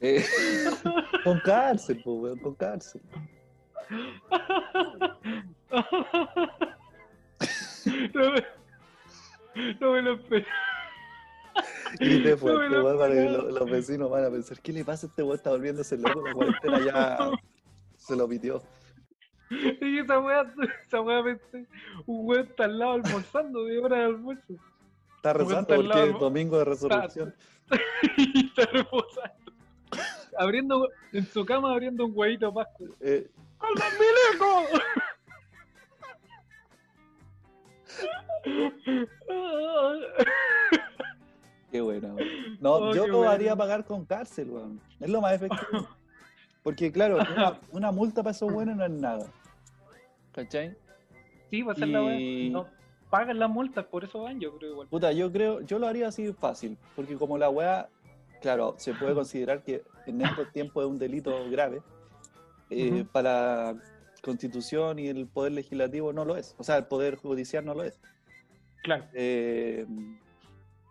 Eh, con cárcel, pues, weón, con cárcel. No, me, no me lo esperé. Grité fuerte, No lo para que esperaba. lo- los vecinos van a pensar, ¿qué le pasa a este weón? Está volviéndose loco, la cuarentena ya se lo pitió. Y esa weá, esa weá pensé, un weón está al lado almorzando de hora de almuerzo. Está rezando está porque lado, es domingo de resurrección. y está reposando. Abriendo, en su cama abriendo un huevito de Pascua. Eh, ¡Con los milicos! Qué buena, weón. No, Oh, yo lo bueno. haría pagar con cárcel, weón. Es lo más efectivo. Porque, claro, una, una multa para esos buenos no es nada. ¿Cachai? Sí, va a ser la weá. Y- No pagan las multas, por eso van, yo creo igual. Puta, yo creo, yo lo haría así fácil. Porque como la weá, claro, se puede considerar que en estos tiempos es un delito grave. Eh, Ujú. Para la constitución y el poder legislativo no lo es. O sea, el poder judicial no lo es. Claro. Eh,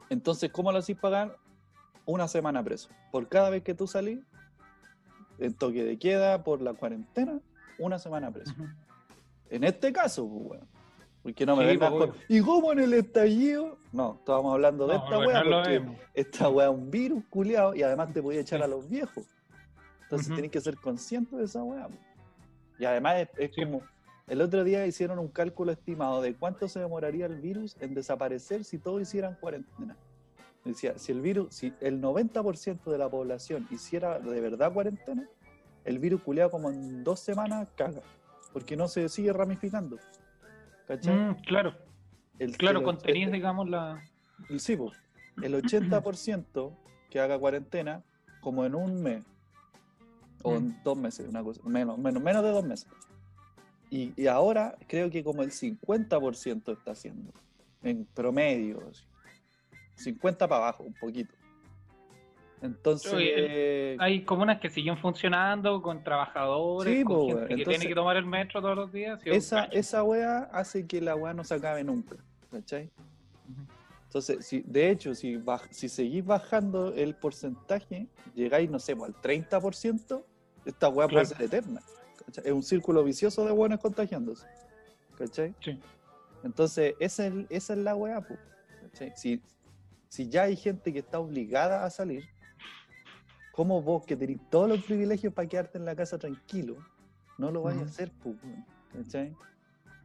entonces, ¿cómo lo hacís pagar? Una semana preso. Por cada vez que tú salís, en toque de queda, por la cuarentena, una semana preso. En este caso, pues, weón. Porque no me Sí, vengas pues, con. ¿Y cómo en el estallido? No, estábamos hablando de No, esta weá, porque esta weá es un virus culiado y además te podía echar a los viejos. Entonces tenés que ser consciente de esa weá. Y además es, es Sí. como. El otro día hicieron un cálculo estimado de cuánto se demoraría el virus en desaparecer si todos hicieran cuarentena. Decía, si el virus, si el 90% de la población hiciera de verdad cuarentena, el virus culeado como en dos semanas caga. Porque no se sigue ramificando. ¿Cachai? Mm, claro, El- claro, contenís, digamos, la. el- Sí, po. el 80% que haga cuarentena como en un mes o Mm. en dos meses, una cosa, menos, menos, menos de dos meses. Y, y ahora creo que como el 50% está haciendo, en promedio, así. 50 para abajo, un poquito. Entonces, Oye, Hay comunas que siguen funcionando con trabajadores, Sí, con po, gente weón. que Entonces, tiene que tomar el metro todos los días. esa, esa weá hace que la weá no se acabe nunca, ¿cachai? Ujú. Entonces, si, de hecho, si, baj- si seguís bajando el porcentaje, llegáis, no sé, pues, al 30%, esta weá puede Claro. ser eterna. ¿cachai? Es un círculo vicioso de buenos contagiándose. ¿Cachai? Sí. Entonces, esa es, esa es la weá, ¿cachai? Si, si ya hay gente que está obligada a salir, ¿cómo vos que tenés todos los privilegios para quedarte en la casa tranquilo, no lo vais a hacer, weón? ¿cachai?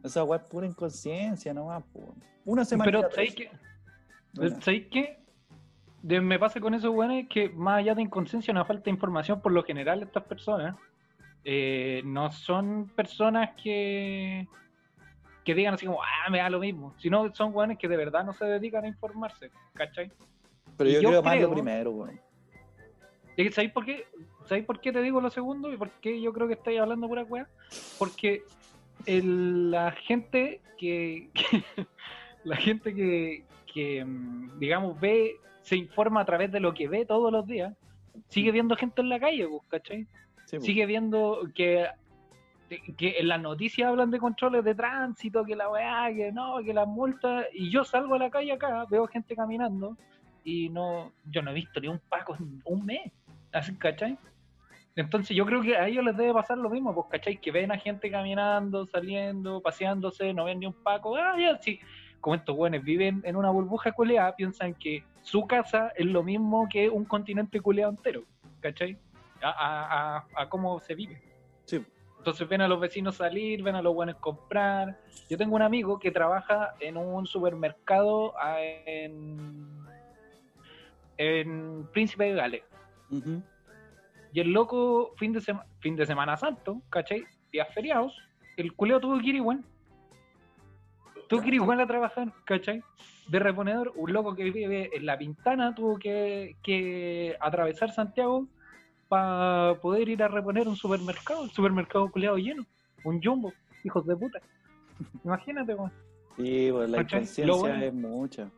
Esa weá es pura inconsciencia nomás, po. Una semana. Pero, ¿sabéis qué? ¿Sabéis qué? De- me pasa con esos weones que más allá de inconsciencia, una falta de información, por lo general estas personas eh, no son personas que que digan así como, ah, me da lo mismo, sino son weones que de verdad no se dedican a informarse, ¿cachai? Pero yo, yo creo más lo primero, weón. ¿Y ¿Sabéis por qué? ¿Sabéis por qué te digo lo segundo? ¿Y por qué yo creo que estáis hablando pura weá? Porque el- la gente que, que- la gente que, que, digamos, ve, se informa a través de lo que ve todos los días, sigue viendo gente en la calle, pues, ¿cachai? Sí, po. Sigue viendo que, que en las noticias hablan de controles de tránsito, que la weá, que no, que las multas, y yo salgo a la calle acá, veo gente caminando, y no, yo no he visto ni un paco en un mes, así, ¿cachai? Entonces yo creo que a ellos les debe pasar lo mismo, pues, ¿cachai? Que ven a gente caminando, saliendo, paseándose, no ven ni un paco, ah, ya, sí. Como estos güeyes viven en una burbuja culeada, piensan que su casa es lo mismo que un continente culeado entero, ¿cachai? A, a, a, a cómo se vive. Sí. Entonces ven a los vecinos salir, ven a los buenos comprar. Yo tengo un amigo que trabaja en un supermercado ah, en, en Príncipe de Gales. Y el loco, fin de, sema- fin de Semana Santo, ¿cachai? Días feriados, el culeo tuvo que ir igual. Que ir igual a trabajar, ¿cachai? De reponedor, un loco que vive en La Pintana tuvo que, que atravesar Santiago para poder ir a reponer un supermercado, el supermercado culeado lleno, un jumbo, hijos de puta. Imagínate, weón. Sí, pues la inconsciencia bueno- es mucha.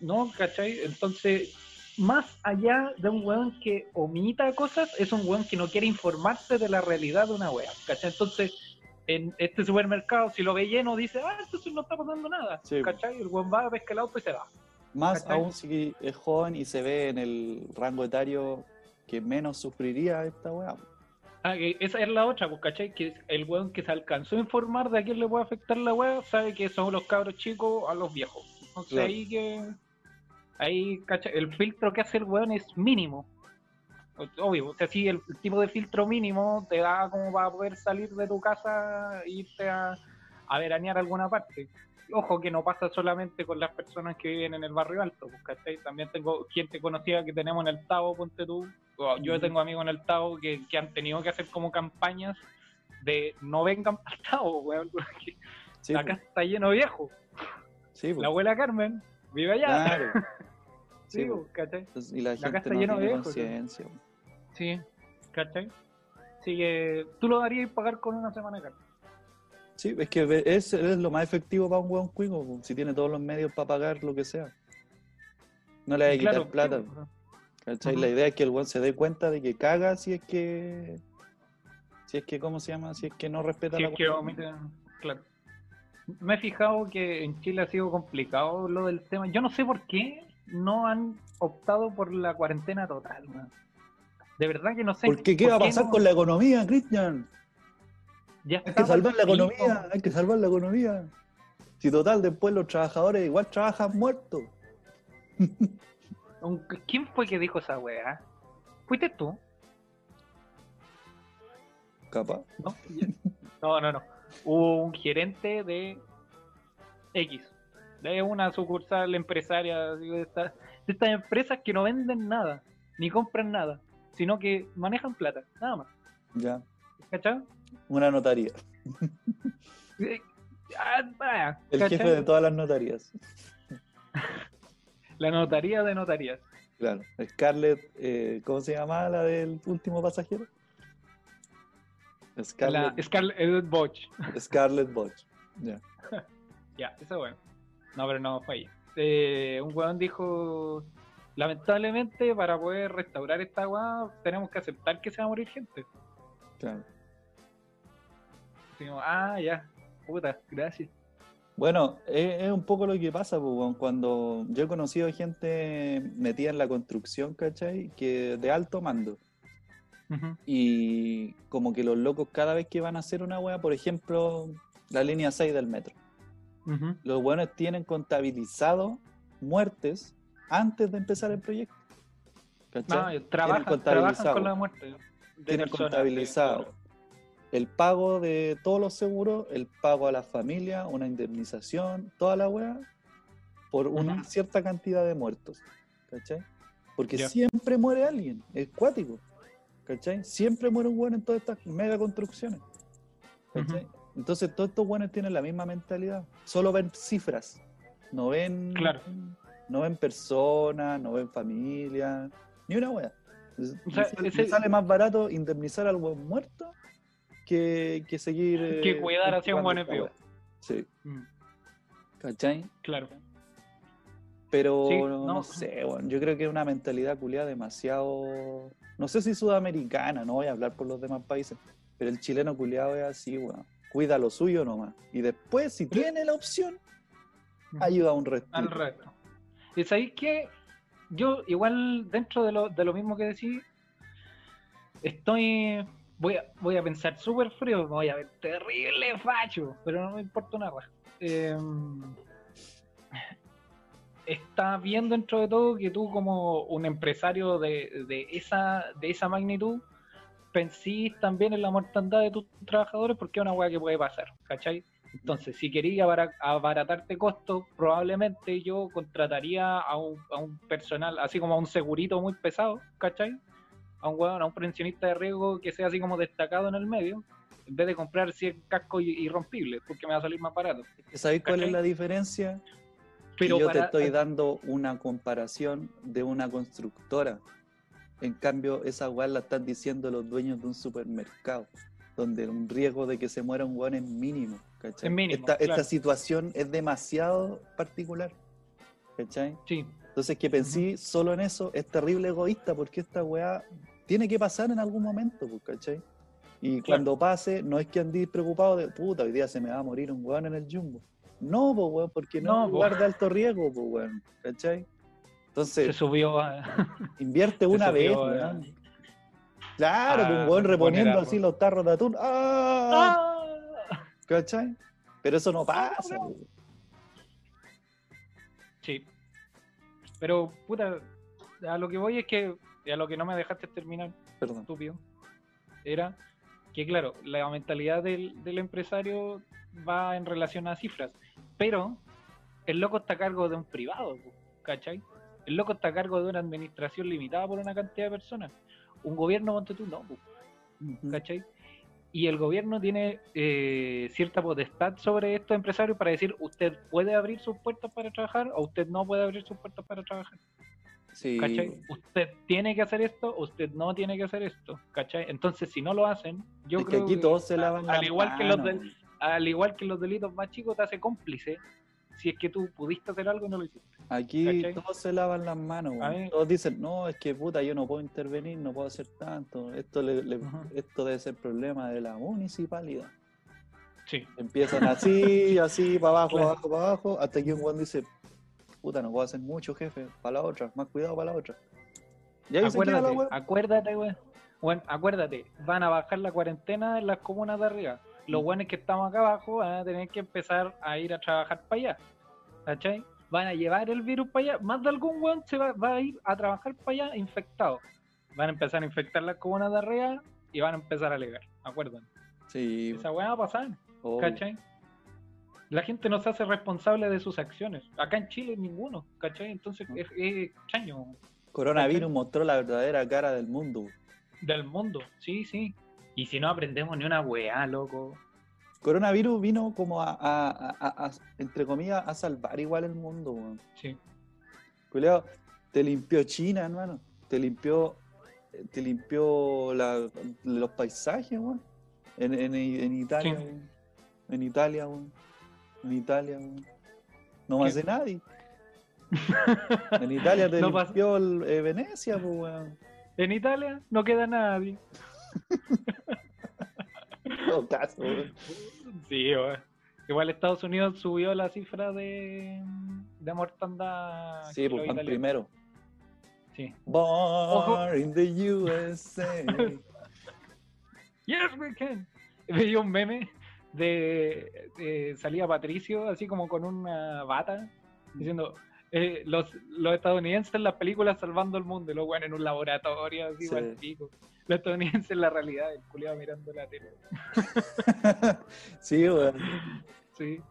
¿no? ¿Cachai? Entonces, más allá de un weón que omita cosas, es un weón que no quiere informarse de la realidad de una wea, ¿cachai? Entonces, en este supermercado, si lo ve lleno, dice, ah, entonces no está pasando nada, Sí. ¿cachai? El weón va, pesca el auto y se va. Más ¿Cachai? aún si es joven y se ve en el rango etario que menos sufriría esta weá. Ah, esa es la otra, pues, ¿cachai? Que el weón que se alcanzó a informar de a quién le puede afectar la wea, sabe que son los cabros chicos a los viejos. Entonces Claro. ahí que... Ahí, ¿cachai? El filtro que hace el weón es mínimo. Obvio, o sea, sí, el, el tipo de filtro mínimo te da como para poder salir de tu casa e irte a, a veranear a alguna parte. Ojo que no pasa solamente con las personas que viven en el barrio alto, pues, ¿cachai? También tengo gente conocida que tenemos en el Tavo, ponte tú. Yo tengo amigos en el Tavo que, que han tenido que hacer como campañas de no vengan al Tavo, weón, Sí, acá pues, está lleno de viejos. sí, pues, La abuela Carmen vive allá. claro. Sí, pues, ¿cachai? Entonces, y la gente está no lleno de tiene conciencia. pues. Sí, ¿cachai? Así que tú lo darías pagar con una semana de carne. Sí, es que es, es lo más efectivo para un hueón cuico, pues, si tiene todos los medios para pagar lo que sea. No le hay que quitar plata. sí, pues. ¿cachai? La idea es que el hueón se dé cuenta de que caga si es que. Si es que, ¿cómo se llama? Si es que no respeta Si la es que claro. Me he fijado que en Chile ha sido complicado lo del tema. Yo no sé por qué no han optado por la cuarentena total. man. De verdad que no sé. Porque ¿qué va a por pasar no- con la economía, Cristian? Ya Hay que salvar la economía, hay que salvar la economía. Si total, después los trabajadores igual trabajan muertos. Un- ¿Quién fue que dijo esa weá? ¿Fuiste tú? capaz. ¿no? No, no, no. Hubo un gerente de X, de una sucursal empresaria, digo, de, estas- de estas empresas que no venden nada, ni compran nada, sino que manejan plata, nada más. Ya. ¿Cachai? Una notaría. Eh, ah, El ¿cachai? jefe de todas las notarías. La notaría de notarías. Claro. Scarlett, eh, ¿cómo se llama la del último pasajero? La Scarlett, Scarlett Boch. Scarlett Boch. Ya. Ya, eso bueno. No, pero no fue ahí. Eh, un weón dijo, lamentablemente para poder restaurar esta weá tenemos que aceptar que se va a morir gente. Claro. Decimos, ah, ya, puta, gracias. Bueno, es, es un poco lo que pasa, pues, cuando yo he conocido gente metida en la construcción, ¿cachai? Que de alto mando. Y como que los locos cada vez que van a hacer una wea, por ejemplo, la línea 6 del metro, ujú. los buenos tienen contabilizado muertes antes de empezar el proyecto. No, ¿Cachai? trabajan, trabajan contabilizado. con la muerte. Tienen contabilizado el pago de todos los seguros, el pago a la familia, una indemnización, toda la wea, por una Ujú. cierta cantidad de muertos. ¿Cachai? Porque Ya. siempre muere alguien, es cuático. ¿Cachai? Siempre muere un bueno en todas estas mega construcciones. ¿cachai? Entonces todos estos buenos tienen la misma mentalidad. Solo ven cifras. No ven, Claro. no ven personas, no ven familia, ni una wea. O sea, sale, ese- sale más barato indemnizar al buen muerto que, que seguir. Que eh, cuidar hacia un buen envío. Sí, Mm, ¿cachai? Claro. Pero Sí, no. no sé, bueno, yo creo que es una mentalidad culiada demasiado. No sé si sudamericana, no voy a hablar por los demás países, pero el chileno culiado es así, weón. Cuida lo suyo nomás. Y después, si tiene la opción, ayuda a un resto. Al resto. Y sabéis que yo, igual, dentro de lo, de lo mismo que decís, estoy. Voy a, voy a pensar súper frío, me voy a ver terrible facho, pero no me importa raja. Eh, está bien dentro de todo que tú, como un empresario de, de esa, de esa magnitud, pensís también en la mortandad de tus trabajadores porque es una weá que puede pasar, ¿cachai? Entonces, si quería abara- abaratarte costos, probablemente yo contrataría a un, a un personal, así como a un segurito muy pesado, ¿cachai? A un weón, a un pensionista de riesgo que sea así como destacado en el medio, en vez de comprar 100 cascos irrompibles, porque me va a salir más barato. ¿Sabéis cuál es la diferencia? Pero yo para- te estoy dando una comparación de una constructora. En cambio, esa weá la están diciendo los dueños de un supermercado, donde un riesgo de que se muera un weón es mínimo. ¿cachai? Es mínimo, esta, esta claro. situación es demasiado particular. ¿cachai? Sí, Entonces, que pensé solo en eso es terrible egoísta, porque esta weá tiene que pasar en algún momento, pues, ¿cachai? Y cuando pase, no es que andéis preocupado de puta, hoy día se me va a morir un weón en el jumbo. No, pues, weón, porque no, No, es un po. lugar de alto riesgo, pues, weón, ¿cachai? Se Entonces, subió a... invierte una subió, vez, weón. Claro, a pues, un weón reponiendo así los tarros de atún. ¡Ah! ¡Ah! ¿Cachai? Pero eso no pasa. Sí. Pero, puta, a lo que voy es que, a lo que no me dejaste terminar, Perdón. estúpido, era que, claro, la mentalidad del, del empresario va en relación a cifras, pero el loco está a cargo de un privado, ¿cachai? El loco está a cargo de una administración limitada por una cantidad de personas. Un gobierno, ponte tú, no, Ujú. ¿cachai? Y el gobierno tiene eh, cierta potestad sobre estos empresarios para decir, usted puede abrir sus puertas para trabajar o usted no puede abrir sus puertas para trabajar. Sí. ¿Cachai? Usted tiene que hacer esto, usted no tiene que hacer esto, ¿cachai? Entonces, si no lo hacen, yo Es que creo aquí todos se lavan al igual que los del- al igual que los delitos más chicos te hace cómplice si es que tú pudiste hacer algo y no lo hiciste. Aquí ¿Cachai? todos se lavan las manos, mí- todos dicen, no, es que puta, yo no puedo intervenir, no puedo hacer tanto, esto, le- esto debe ser problema de la municipalidad. Sí. Empiezan así, así, para abajo, Claro. para abajo, para abajo, hasta que un weón dice, puta, no puedo hacer mucho, jefe, para la otra, más cuidado para la otra. Y ahí se queda la Acuérdate, acuérdate, güey. Bueno, acuérdate, van a bajar la cuarentena en las comunas de arriba. Los Mm. buenos que estamos acá abajo van a tener que empezar a ir a trabajar para allá. ¿Cachai? Van a llevar el virus para allá. Más de algún weón se va, va a ir a trabajar para allá infectado. Van a empezar a infectar las comunas de arriba y van a empezar a alegar. acuerdan. Sí, Esa weá va a pasar, obvio. ¿cachai? La gente no se hace responsable de sus acciones. Acá en Chile ninguno, ¿cachai? Entonces es, es extraño Coronavirus mostró la verdadera cara del mundo. del mundo, sí, sí. Y si no aprendemos ni una weá, loco. Coronavirus vino como a, a- a- a- entre comillas, a salvar igual el mundo, weón. Sí. Culeado, te limpió China, hermano. Te limpió, te limpió la- los paisajes, weón. En, en- en Italia, Sí. weón. En Italia, weón. En Italia, weón. No más de nadie. En Italia te No limpió el- eh, Venecia, pues, weón. En Italia no queda nadie. Caso. Sí. Igual Estados Unidos subió la cifra de, de mortandad. Sí, pues van primero. Sí. Born in the USA. Yes, we can. Veía un meme de, de- salía Patricio así como con una bata diciendo eh, los, los estadounidenses en las películas salvando el mundo y weones en un laboratorio así Sí. pico. Los estadounidenses en la realidad, el culiado mirando la tele. sí, weón. Sí. Sí.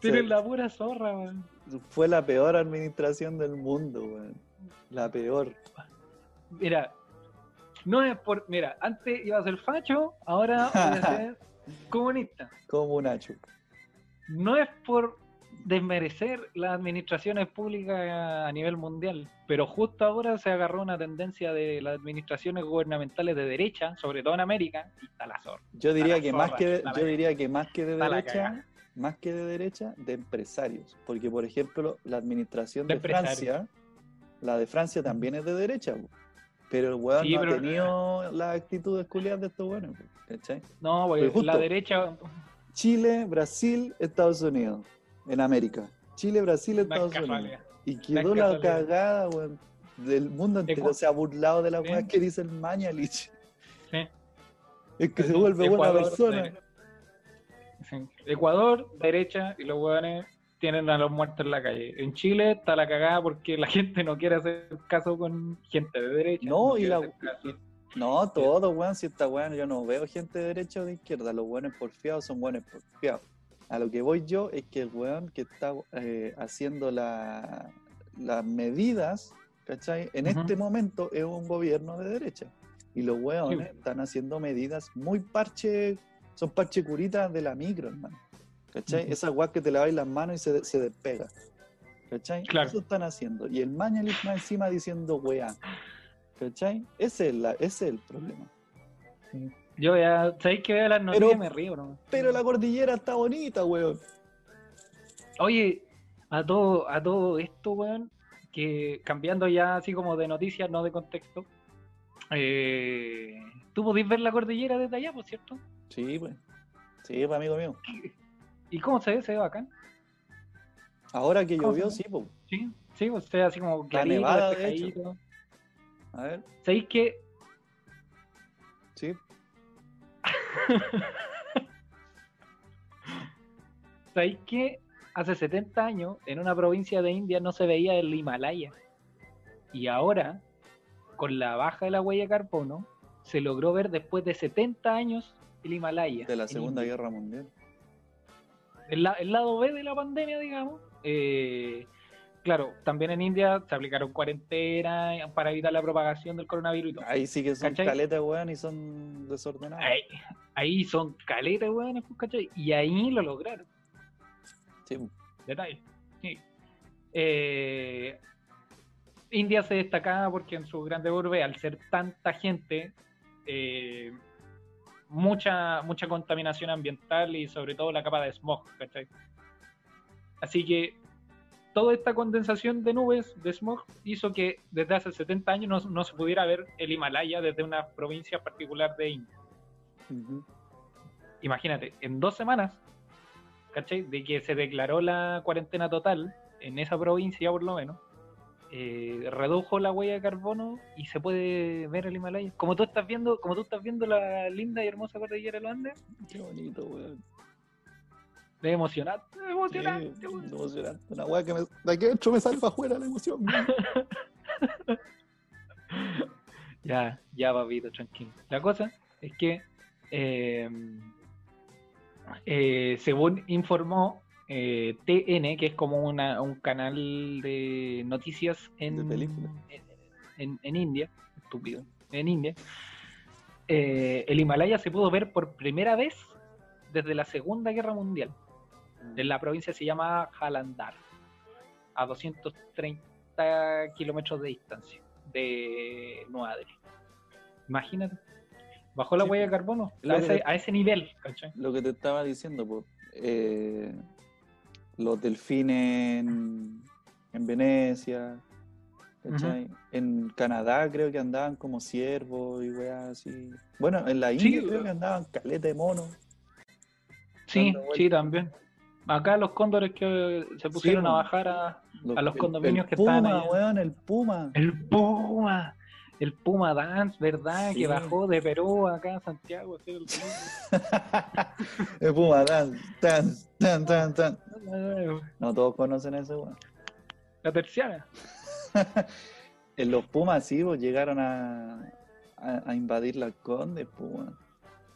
Tienen la pura zorra, weón. Fue la peor administración del mundo, weón. La peor. Mira, no es por. Mira, antes iba a ser facho, ahora voy a ser comunista. Como Nacho. No es por desmerecer las administraciones públicas a nivel mundial, pero justo ahora se agarró una tendencia de las administraciones gubernamentales de derecha, sobre todo en América, y está la zorra. Yo diría la que más que de- la yo diría que más que de la derecha, más que de derecha, de empresarios, porque por ejemplo, la administración De de, Francia, la de Francia también es de derecha, pero el weón Sí, no pero- ha tenido las actitudes culiadas de estos buenos, ¿cachai? No, porque la derecha. Chile, Brasil, Estados Unidos, en América. Chile, Brasil, Estados es Unidos. Y quedó la cagada, weón. Del mundo entero se ha burlado de la Sí. weá que dice el Mañalich. Sí. Es que se Sí, vuelve buena Ecuador, persona. dere- Sí. Ecuador, derecha, y los hueones tienen a los muertos en la calle. En Chile está la cagada porque la gente no quiere hacer caso con gente de derecha. No, y la-. No, todo, weón. Si está weón, yo no veo gente de derecha o de izquierda. Los weones porfiados son buenos porfiados. A lo que voy yo es que el weón que está eh, haciendo la- las medidas, ¿cachai? En Ujú. este momento es un gobierno de derecha. Y los weones Sí. están haciendo medidas muy parche, son parche curitas de la micro, hermano. ¿Cachai? Ujú. Esas weas que te lavas las manos y se, se despega. ¿Cachai? Claro. Eso están haciendo. Y el Mañalich más encima diciendo weá. ¿Cachai? Ese es, la, ese es el problema. Yo ya, ¿sabéis que veo las noticias y me río, bro? Pero la cordillera está bonita, weón. Oye, a todo, a todo esto, weón, que cambiando ya así como de noticias, no de contexto, eh, tú podés ver la cordillera desde allá, por cierto. Sí, pues. Sí, pues, amigo mío. ¿Y cómo se ve? Se ve bacán. Ahora que ¿Cómo llovió, sí, pues. Sí, sí, pues se ve así como clarito, nevada, de hecho. A ver, ¿Sabéis que ¿Sabéis que hace 70 años en una provincia de India no se veía el Himalaya? Y ahora, con la baja de la huella de carbono, se logró ver después de 70 años el Himalaya. De la Segunda. Guerra Mundial. El, la- el lado B de la pandemia, digamos. eh, claro, también en India se aplicaron cuarentena para evitar la propagación del coronavirus y todo. Ahí sí que son ¿Cachai? caletas, weón, y son desordenados. Ahí, ahí son caletas, weón, ¿cachai? Y ahí lo lograron. Sí, pues. Detalle. Sí. Eh, India se destacaba porque en su grande urbe, al ser tanta gente, eh, mucha, mucha contaminación ambiental y sobre todo la capa de smog, ¿cachai? Así que toda esta condensación de nubes de smog hizo que desde hace 70 años no, no se pudiera ver el Himalaya desde una provincia particular de India. Imagínate, en dos semanas, ¿cachai? De que se declaró la cuarentena total en esa provincia por lo menos, eh, redujo la huella de carbono y se puede ver el Himalaya. Como tú estás viendo, como tú estás viendo la linda y hermosa cordillera de los Andes, Qué bonito, weón. Es emocionante, es emocionante, weón. emocionante. Una weá que me, de aquí adentro me sale para afuera la emoción. Ya, ya, papito, tranquilo. La cosa es que eh, eh, según informó eh, TN, que es como una- un canal de noticias en, De películas. en, en India, estúpido, en India, eh, el Himalaya se pudo ver por primera vez desde la Segunda Guerra Mundial. En la provincia se llama Jalandhar, a 230 kilómetros de distancia de Nueva Delhi. Imagínate. Bajó la Sí, huella de carbono lo a ese, te- a ese nivel, ¿cachai? Lo que te estaba diciendo, pues, eh, los delfines en, en Venecia, ¿cachai? En Canadá creo que andaban como ciervos y weas así. Bueno, en la Sí, India creo weón. que andaban caleta de mono. Sí, sí, también. Acá los cóndores que se pusieron a pues. bajar a, A los condominios el que Puma, ahí. weón, el Puma. El Puma, el Puma Dance, ¿verdad? Sí. Que bajó de Perú acá a Santiago. el Puma, tan, tan, tan, tan, tan. No todos conocen ese weón. La terciana. Los Pumas sí, pues, llegaron a, a, a invadir las condes, pues, weón.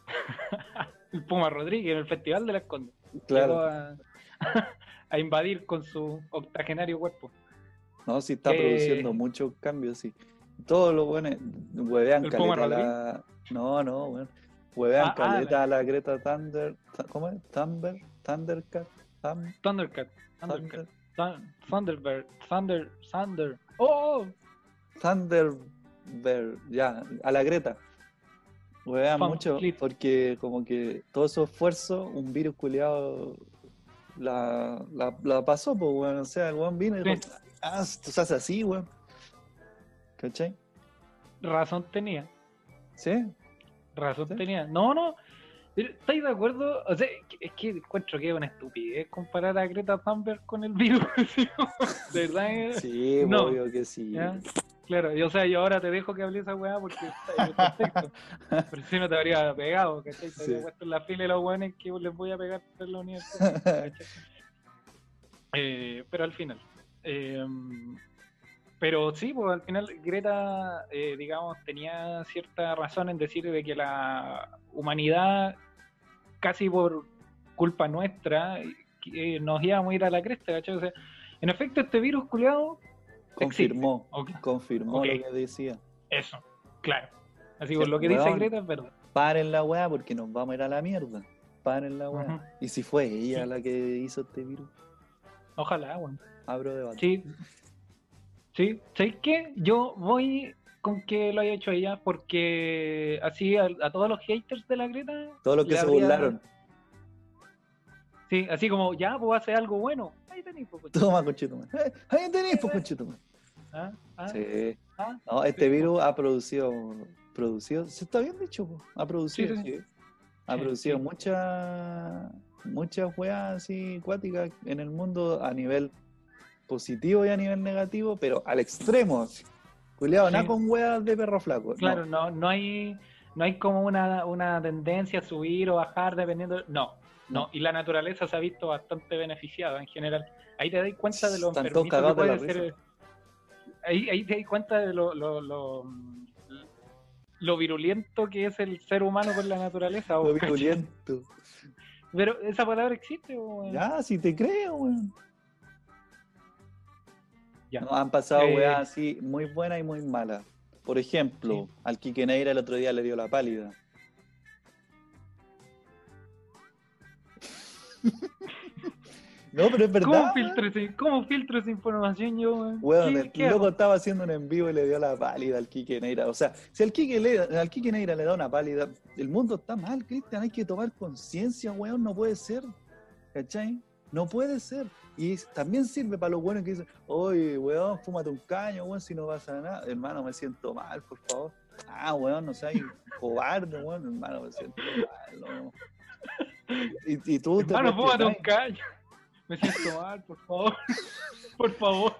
El Puma Rodríguez en el Festival de las Condes. Claro. a, a invadir con su octogenario cuerpo. No, sí está Eh, produciendo muchos cambios, sí. Todos los buenos huevean ¿El Puma caleta la... No, no, weón. Huevean Ah, ah, caleta a la Greta Thunder... Th- ¿Cómo es? Thunder... Thundercat... Thundercat. Thundercat. Thunder... Thun- Thunderbird. Thunder. Thunder. ¡Oh! Thunderbird, ya, a la Greta. Fun mucho porque como que todo su esfuerzo, un virus culiado la, la, la pasó, pues, weón. O sea, el weón vino y dijo, Sí. ah, se hace así, weón. ¿Cachai? Razón tenía. ¿Sí? Razón ¿Sí? tenía. No, no. ¿Estáis de acuerdo? O sea, es que encuentro que es una estupidez comparar a Greta Thunberg con el virus. ¿De verdad? Sí, No. obvio que sí. ¿Ya? Claro, y, o sea, yo ahora te dejo que hable esa weá porque está en el contexto. Pero si no te habría pegado, ¿cachai? Te habría Sí. puesto en la fila de los weones que les voy a pegar en la universidad. Eh, pero al final. eh, pero sí, pues al final Greta, eh, digamos, tenía cierta razón en decir de que la humanidad, casi por culpa nuestra, eh, nos íbamos a ir a la cresta, ¿cachai? O sea, en efecto, este virus culiado, Confirmó, confirmó lo que decía. eso, claro. Así Sí, por lo que dice. Greta es verdad. Paren la weá porque nos vamos a ir a la mierda. Paren la weá. Y si fue ella Sí. la que hizo este virus, Ojalá, weón. abro debate. Sí. Sí, ¿sabes qué? Yo voy con que lo haya hecho ella porque así a, a todos los haters de la Greta. Todos los que se habría- burlaron. Sí, así como, ya, pues hace algo bueno. Ahí tenéis, pues. Toma, conchetumare. Eh, Ahí tenés, pues, conchetumare. Ah, ah, Sí. ah. No, este virus ha producido, producido, se está bien dicho, po, ha producido, Sí, sí, sí. ha producido sí. muchas, muchas weas así acuáticas en el mundo a nivel positivo y a nivel negativo, pero al extremo. Culeado, Sí. nada con weas de perro flaco. no. Claro, no, no hay, no hay como una, una tendencia a subir o bajar dependiendo. No, no. Y la naturaleza se ha visto bastante beneficiada en general. Ahí te das cuenta de lo enfermizo que puede ser. Ahí, ahí te das cuenta de lo, lo, lo, lo virulento que es el ser humano con la naturaleza. Lo virulento. Pero esa palabra existe. ¿o? Ya, si te creo, weón. Ya. No, han pasado Eh, weas así muy buenas y muy malas. Por ejemplo, al Quique Neira el otro día le dio la pálida. No, pero es verdad. ¿Cómo weón. filtro, ese- ¿Cómo filtro esa información yo? weón? Weón, ¿Qué- el qué loco estaba haciendo un en vivo y le dio la pálida al Quique Neira. O sea, si al Quique, le, al Quique Neira le da una pálida, el mundo está mal, Cristian. Hay que tomar conciencia, weón. No puede ser. ¿Cachai? No puede ser. Y también sirve para los buenos que dicen, oye, weón, fúmate un caño, weón, si no pasa nada. Hermano, me siento mal, por favor. Ah, weón, no seas cobarde, weón, hermano, me siento mal. no. Y, y tú te Hermano, fúmate un caño. Me siento mal, por favor. Por favor.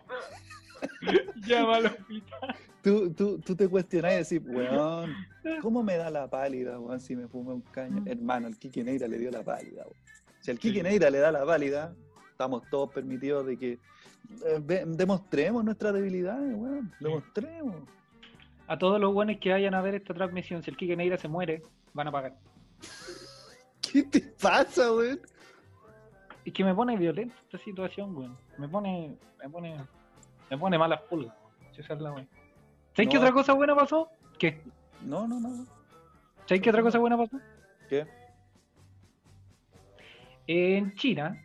Llama al hospital. tú, tú, tú te cuestionás y decís, weón, ¿cómo me da la pálida, weón, si me fumé un caño? Hermano, el Quique Neira le dio la pálida, weón. Si al Quique Neira le da la pálida, estamos todos permitidos de que eh, demostremos nuestras debilidades, weón. Demostremos. A todos los buenos que vayan a ver esta transmisión, si el Kike Neira se muere, van a pagar. ¿Qué te pasa, weón? Es que me pone violenta esta situación, weón. Me pone, me pone, me pone malas pulgas. Esa es la weón. ¿Sabes qué No. otra cosa buena pasó? ¿Qué? No, no, no. ¿Sabes qué otra cosa buena pasó? ¿Qué? En China,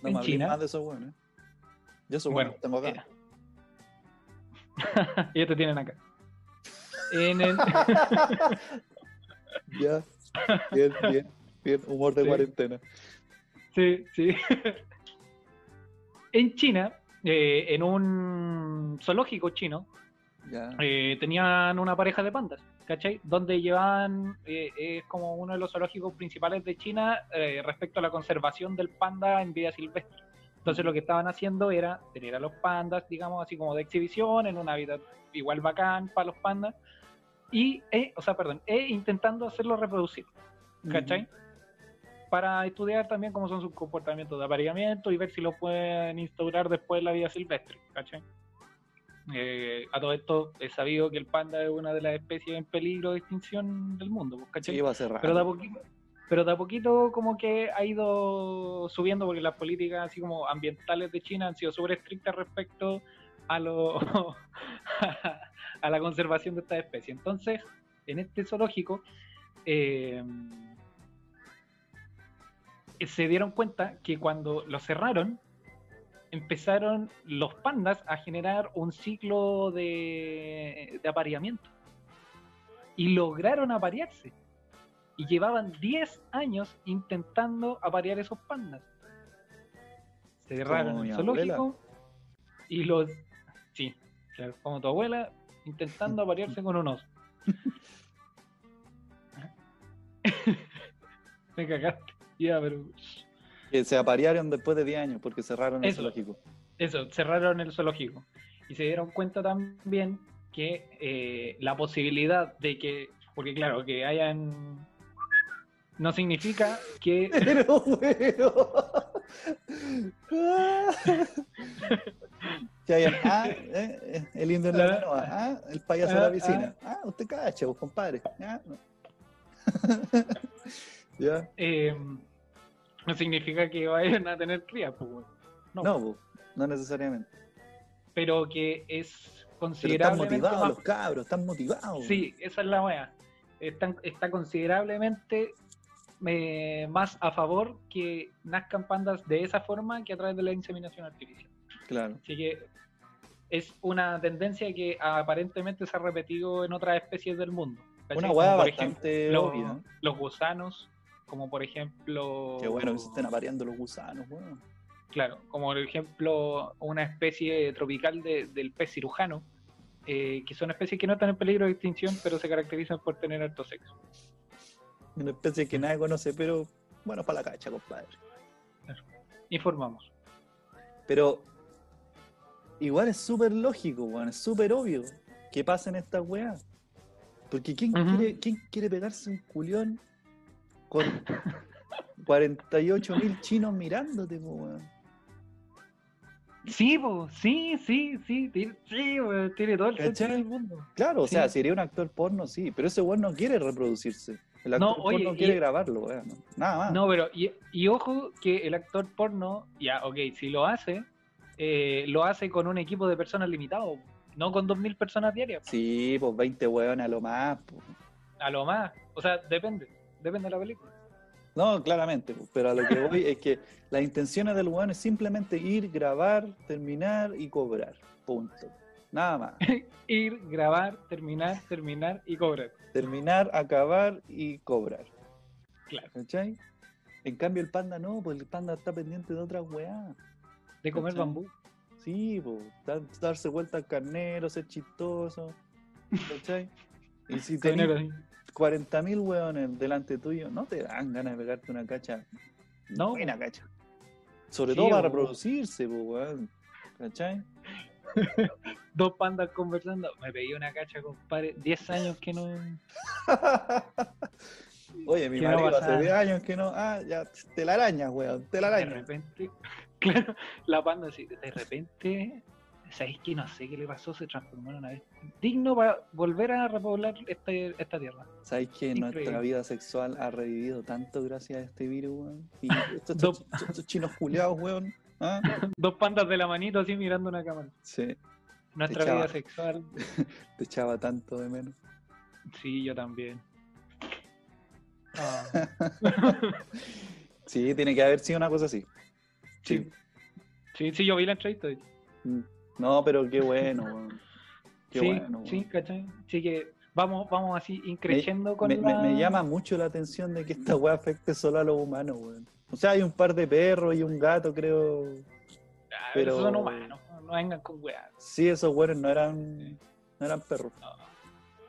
No En China. más de esos weones. Yo esos Bueno, los tengo acá. eh, ellos te tienen acá. En el, Ya. Bien, bien, bien. Humor de Sí. cuarentena. Sí, sí. en China, eh, en un zoológico chino, Ya. eh, tenían una pareja de pandas, ¿cachai? Donde llevaban, eh, es como uno de los zoológicos principales de China respecto a la conservación del panda en vida silvestre. Entonces lo que estaban haciendo era tener a los pandas, digamos, así como de exhibición, en un hábitat igual bacán para los pandas, y, eh, o sea, perdón, e intentando hacerlos reproducir. ¿cachai? Para estudiar también cómo son sus comportamientos de apareamiento y ver si los pueden instaurar después en la vida silvestre, ¿cachai? Eh, a todo esto es sabido que el panda es una de las especies en peligro de extinción del mundo, ¿cachai? Sí, va a ser raro. pero de a poquito, pero de a poquito como que ha ido subiendo porque las políticas así como ambientales de China han sido súper estrictas respecto a lo a la conservación de esta especie. Entonces, en este zoológico eh, se dieron cuenta que cuando lo cerraron empezaron los pandas a generar un ciclo de, de apareamiento y lograron aparearse y llevaban 10 años intentando aparear esos pandas. Cerraron el abuela. zoológico y los... Sí, claro, como tu abuela intentando aparearse con un oso. Me cagaste. Ya, pero... Que se aparearon después de 10 años porque cerraron el zoológico. Eso, cerraron el zoológico. Y se dieron cuenta también que eh, la posibilidad de que, porque claro, que hayan... No significa que... Pero, weón. Que hayan, ah, eh, eh, el indio en la mano, ah, el payaso de la Ah, piscina. Ah, usted cacha, vos, compadre. Ah, no. ya, eh, no significa que vayan a tener crías, pues, no, no, necesariamente. pero que es Pero están considerablemente motivados más los cabros, están motivados. Sí, esa es la wea. Están- está considerablemente eh, más a favor que nazcan pandas de esa forma que a través de la inseminación artificial. Claro. Así que es una tendencia que aparentemente se ha repetido en otras especies del mundo. ¿cachai? Una hueá por bastante ejemplo, obvia. ¿no? Los gusanos, como por ejemplo... Qué bueno que se estén apareando los gusanos, weón. Claro, como por ejemplo una especie tropical de- del pez cirujano, eh, que son especies que no están en peligro de extinción, pero se caracterizan por tener alto sexo. Una especie que nadie conoce, pero bueno, para la cacha, compadre. Informamos. Pero igual es súper lógico, weón, es súper obvio que pasen estas weas. Porque ¿quién, quiere, ¿quién quiere pegarse un culión con 48 mil chinos mirándote, weón? Sí, po, sí, sí, sí, tiene, sí, weón, tiene todo el sentido del mundo. Claro, o Sí. sea, sería un actor porno, sí, pero ese weón no quiere reproducirse. El actor No, oye, porno quiere y- grabarlo, weón. Nada más. No, pero, y, y ojo que el actor porno, ya, ok, si lo hace, eh, lo hace con un equipo de personas limitado, no con 2.000 personas diarias, Sí, pues 20 weones a lo más. po. a lo más. O sea, depende, depende de la película. No, claramente, pues, pero a lo que voy es que las intenciones del weón es simplemente ir, grabar, terminar y cobrar. Punto. Nada más. Ir, grabar, terminar, terminar y cobrar. Terminar, acabar y cobrar. Claro. ¿Cachai? En cambio el panda no, pues el panda está pendiente de otras weas. De comer ¿Cachai? bambú. Sí, dar- darse vuelta al carnero, ser chistoso. ¿Cachai? Y si tenés así. 40.000 weones delante tuyo, no te dan ganas de pegarte una cacha. No. Buena cacha. Sobre Sí, todo para reproducirse, pues, weón. ¿Cachai? Dos pandas conversando. Me pedí una cacha, compadre. 10 años que no. Oye, mi no marido pasa hace nada. 10 años que no. Ah, ya, telarañas, weón, De telarañas. repente. Claro, la panda así. De repente. ¿Sabéis que no sé qué le pasó? Se transformó en una vez. Digno para volver a repoblar este- esta tierra. ¿Sabes que Increíble. nuestra vida sexual ha revivido tanto gracias a este virus, weón? Y estos, Dos- estos- estos chinos culiados, weón. ¿ah? Dos pandas de la manito así mirando una cámara. Sí, Nuestra Echaba. vida sexual. te echaba tanto de menos. Sí, yo también. Ah, Sí, tiene que haber sido una cosa así. Sí. sí, sí, yo vi la entrevista. Mm. No, pero qué bueno. Qué sí, bueno, sí, ¿cachai? Así que vamos, vamos así increciendo con me, me- la... me llama mucho la atención de que esta weá afecte solo a los humanos, weón. O sea, hay un par de perros y un gato, creo. Ah, pero- Esos son humanos, no vengan con weas. Sí, esos weones no eran, no eran perros.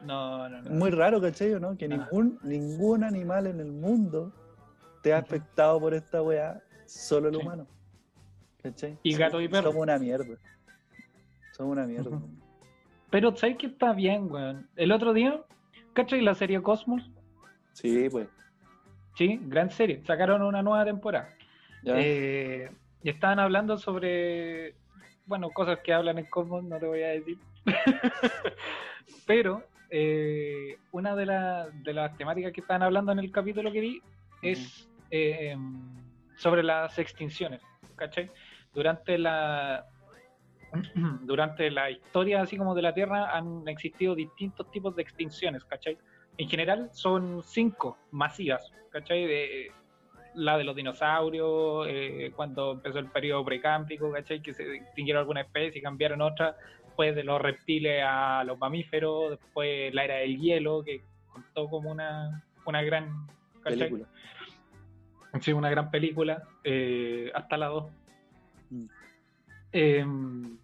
No, no, no. Muy raro, ¿cachai? ¿no? Que Ah. ningún, ningún animal en el mundo te ha afectado por esta weá, solo el Sí. humano. ¿Cachai? Y gato y perro. Somos una mierda. Somos una mierda. Pero ¿sabes que está bien, weón? El otro día, ¿cachai la serie Cosmos? Sí, pues. Sí, gran serie. Sacaron una nueva temporada. Ya. Eh, y estaban hablando sobre, bueno, cosas que hablan en Cosmos, no te voy a decir. Pero eh, una de, la- de las temáticas que estaban hablando en el capítulo que vi es eh, em, sobre las extinciones, ¿cachai? Durante la durante la historia así como de la Tierra han existido distintos tipos de extinciones, ¿cachai? En general son cinco masivas, ¿cachai? De, la de los dinosaurios, eh, cuando empezó el periodo precámbrico, ¿cachai? Que se extinguieron algunas especies y cambiaron otras, después de los reptiles a los mamíferos, después la era del hielo, que contó como una, una gran ¿cachai? película. Sí, una gran película, eh, hasta la 2. Em,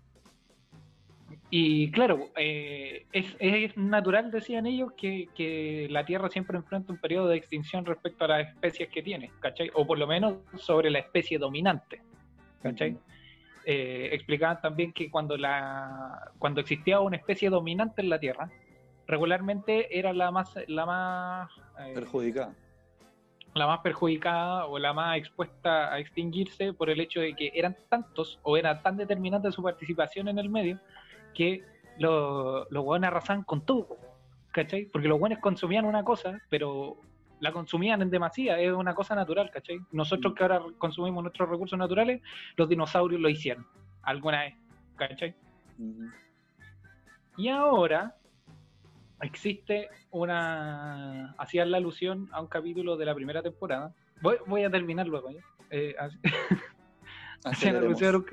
y claro, eh, es, es natural, decían ellos, que, que la Tierra siempre enfrenta un periodo de extinción respecto a las especies que tiene, ¿cachai? O por lo menos sobre la especie dominante, ¿cachai? Eh, explicaban también que cuando, la, cuando existía una especie dominante en la Tierra, regularmente era la más, la más eh, Perjudicada. La más perjudicada o la más expuesta a extinguirse por el hecho de que eran tantos o era tan determinante su participación en el medio que lo- los hueones arrasaban con todo, ¿cachai? Porque los hueones consumían una cosa, pero la consumían en demasía, es una cosa natural, ¿cachai? Nosotros que ahora consumimos nuestros recursos naturales, los dinosaurios lo hicieron alguna vez, ¿cachai? Y ahora existe una. Hacían la alusión a un capítulo de la primera temporada. Voy, voy a terminar luego. Eh, hacían, alusión a un,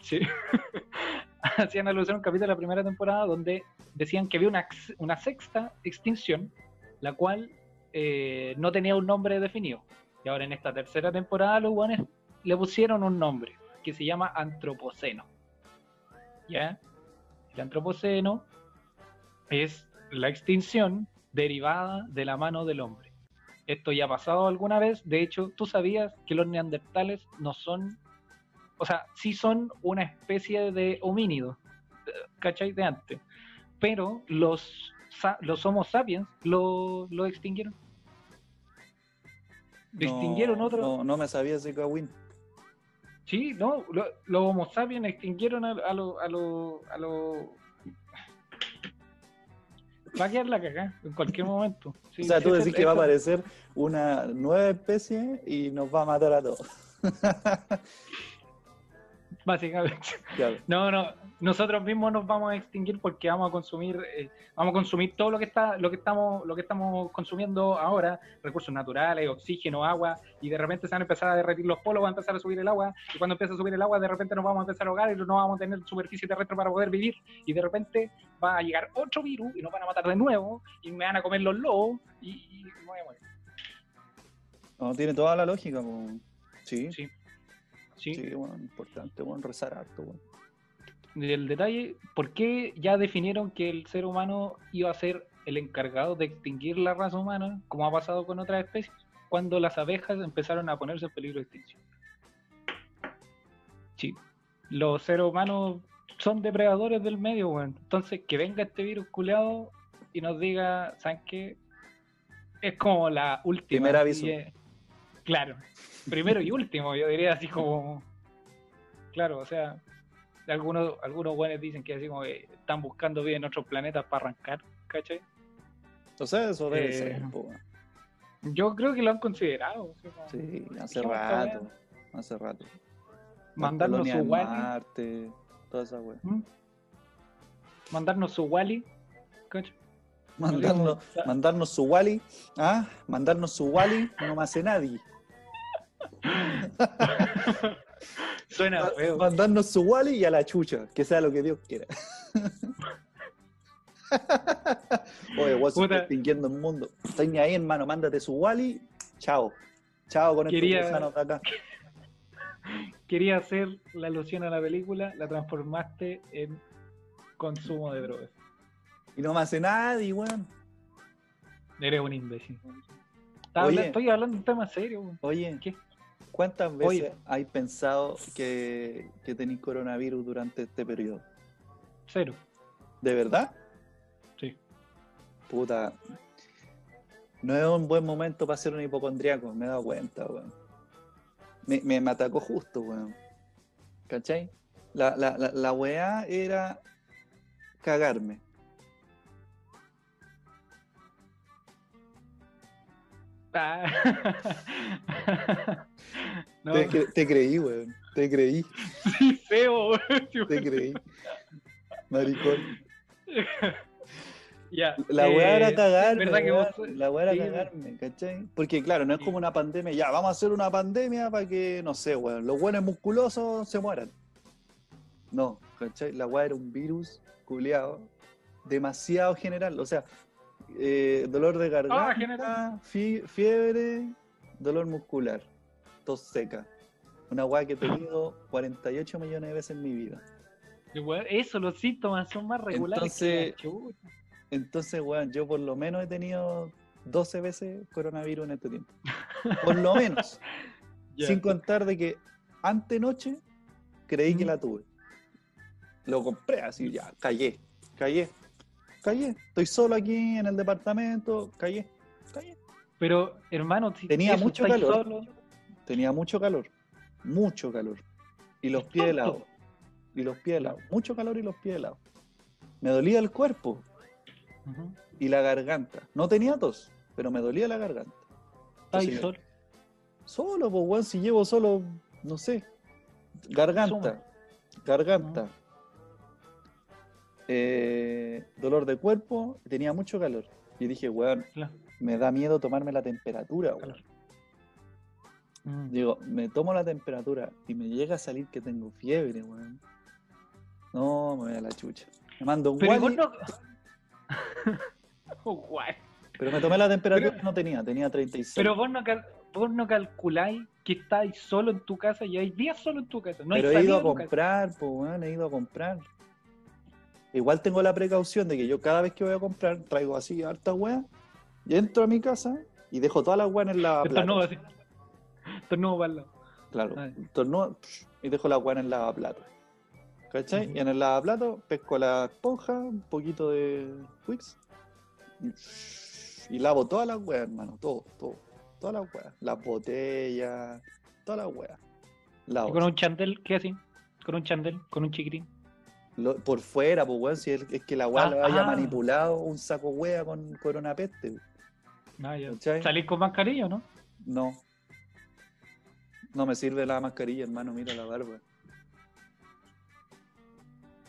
sí. hacían alusión a un capítulo de la primera temporada donde decían que había una sexta extinción, la cual eh, no tenía un nombre definido. Y ahora en esta tercera temporada los guanes le pusieron un nombre que se llama Antropoceno. ¿Ya? El Antropoceno es la extinción derivada de la mano del hombre. Esto ya ha pasado alguna vez. De hecho, tú sabías que los neandertales no son, o sea, sí son una especie de homínido, eh, ¿cachai? De antes. Pero los, los Homo sapiens lo, lo extinguieron. Extinguieron no, otro. No, no me sabía ese cagüín. Sí, no, lo- los Homo sapiens extinguieron a, a los. A lo, a lo- Va a quedar la cagada en cualquier momento. Sí, o sea, tú decís que va a aparecer una nueva especie y nos va a matar a todos. Básicamente. Claro. No, no, nosotros mismos nos vamos a extinguir porque vamos a consumir, eh, vamos a consumir todo lo que está, lo que estamos, lo que estamos consumiendo ahora, recursos naturales, oxígeno, agua, y de repente se van a empezar a derretir los polos, va a empezar a subir el agua, y cuando empieza a subir el agua, de repente nos vamos a empezar a ahogar y no vamos a tener superficie terrestre para poder vivir, y de repente va a llegar otro virus y nos van a matar de nuevo, y me van a comer los lobos, y, y me voy a morir. No, tiene toda la lógica. po. Sí, sí, Sí. Sí, bueno, importante, bueno, rezar harto, bueno. el detalle, ¿por qué ya definieron que el ser humano iba a ser el encargado de extinguir la raza humana, como ha pasado con otras especies, cuando las abejas empezaron a ponerse en peligro de extinción? Sí, los seres humanos son depredadores del medio, weón. Entonces, que venga este virus culeado y nos diga, ¿saben qué? Es como la última. Primer aviso. Claro, primero y último, yo diría así como. Claro, o sea, algunos, algunos buenos dicen que así como que están buscando vida en otros planetas para arrancar, ¿cachai? O sea, eso debe Eh, ser, po. Yo creo que lo han considerado. Sí, hace rato. Hace rato. Mandarnos su Wally. Marte, toda esa weá. ¿Mm? Mandarnos su Wally. ¿cachai? Mandarnos, mandarnos su Wally, ¿ah? Mandarnos su Wally, no me hace nadie. Suena feo. Mandarnos su Wally y a la chucha, que sea lo que Dios quiera. Oye, vos estás extinguiendo el mundo. Estoy ni ahí, hermano, mándate su Wally. Chao. Chao con Quería- estos de acá. Quería hacer la alusión a la película, la transformaste en consumo de drogas. Y no me hace nadie, weón. Eres un imbécil. Oye. estoy hablando de un tema serio. weón. Oye, ¿Qué? ¿Cuántas veces Oye. hay pensado que, que tenéis coronavirus durante este periodo? Cero. ¿De verdad? Sí. Puta. No es un buen momento para ser un hipocondriaco, me he dado cuenta, weón. Me, me, me atacó justo, weón. ¿Cachai? La, la, la, la weá era cagarme. Ah. no, Te, cre- te creí, weón. Te creí, sí, feo. weón. te creí. Maricón. Ya, La eh, weá era cagarme. ¿verdad que weón. vos- La weá era sí, cagarme, ¿cachai? Porque claro, no es como una pandemia, ya, vamos a hacer una pandemia para que, no sé, weón, los buenos musculosos se mueran. No, ¿cachai? La weá era un virus culiado, demasiado general. O sea, eh, dolor de garganta, Ah, fie- fiebre, dolor muscular, tos seca. Una weá que he tenido 48 millones de veces en mi vida. Eso, los síntomas son más regulares. que Entonces, la chucha. Entonces, weón, yo por lo menos he tenido 12 veces coronavirus en este tiempo. Por lo menos. Sin contar de que antenoche creí que la tuve. Lo compré así, ya, callé, callé, callé. Estoy solo aquí en el departamento, callé, callé. Pero, hermano, Tenía eso, mucho calor. solo, Tenía mucho calor, mucho calor. Y los pies helados. Y los pies helados. Mucho calor y los pies helados. Me dolía el cuerpo y la garganta. No tenía tos, pero me dolía la garganta. solo. Solo, pues, weón, si llevo solo, no sé, garganta, garganta, eh, dolor de cuerpo, tenía mucho calor. Y dije, weón, Claro. me da miedo tomarme la temperatura, weón. Mm. Digo, me tomo la temperatura y me llega a salir que tengo fiebre, weón. No, me voy a la chucha. Me mando un Pero no. Oh, guay. pero me tomé la temperatura Pero- y no tenía, tenía 36. Pero vos no, cal- vos no calculáis que estáis solo en tu casa y hay días solo en tu casa. No Pero he ido a comprar, pues, weón, he ido a comprar. Igual tengo la precaución de que yo cada vez que voy a comprar traigo así harta weá y entro a mi casa y dejo todas las weas en lavaplatos. así. Estornudo para el lado. Claro, psh, y dejo la weá en el lavaplatos. ¿Cachai? Y en el lavaplatos pesco la esponja, un poquito de Wix y, y lavo todas las weas, hermano, todo, todo. Todas las weas. Las botellas, todas las weas. Lavo. Y con un chandel, ¿qué así? Con un chandel, con un chiquitín. Lo- por fuera, pues, weón, si es, es que la weá Ah, lo haya ah. manipulado un saco wea con coronapeste. Ah, ya. ¿Cachai? Salís con mascarilla, ¿no? No. No me sirve la mascarilla, hermano, mira la barba.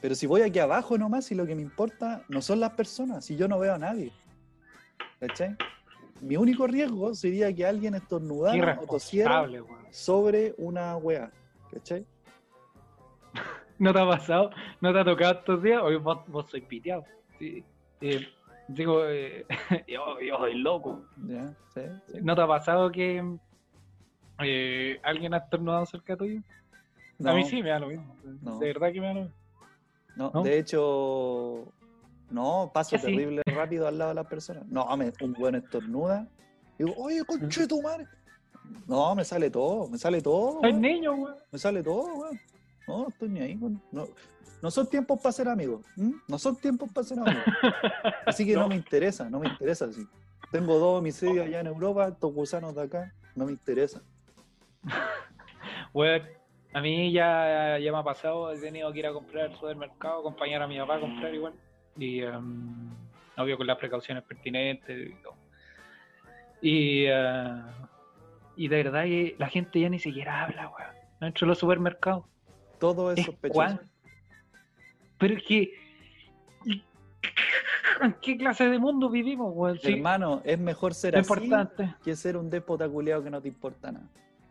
Pero si voy aquí abajo nomás, y lo que me importa no son las personas, si yo no veo a nadie. ¿Cachai? Mi único riesgo sería que alguien estornudara o tosiera weón. sobre una wea. ¿Cachai? ¿No te ha pasado? ¿No te ha tocado estos días? Hoy vos, vos sois piteado. Sí. Eh, digo, eh, yo, yo soy loco. ¿Ya? ¿Sí? ¿Sí? ¿No te ha pasado que eh, alguien ha estornudado cerca tuyo? A mí sí me da lo mismo. No. De verdad que me da lo mismo. No, ¿No? de hecho, no, paso terrible rápido al lado de las personas. No, me, un buen estornuda. Digo, oye, conche tu madre. No, me sale todo, me sale todo. Weón, niños, weón. Me sale todo, weón. No, no estoy ni ahí, weón. No, no son tiempos para ser amigos. No son tiempos para ser amigos. Así que no. No. me interesa, no me interesa así. Tengo dos homicidios allá en Europa, estos gusanos de acá, no me interesa. Weón, A mí ya, ya me ha pasado, he tenido que ir a comprar al supermercado, acompañar a mi papá a comprar igual. Y em, obvio con las precauciones pertinentes y todo. Y, eh, y de verdad la gente ya ni siquiera habla, weón. Dentro de los supermercados. Todo es Es sospechoso. Pero es que. ¿En qué clase de mundo vivimos? Sí, Hermano, es mejor ser así importante. que ser un déspota culiao que no te importa nada.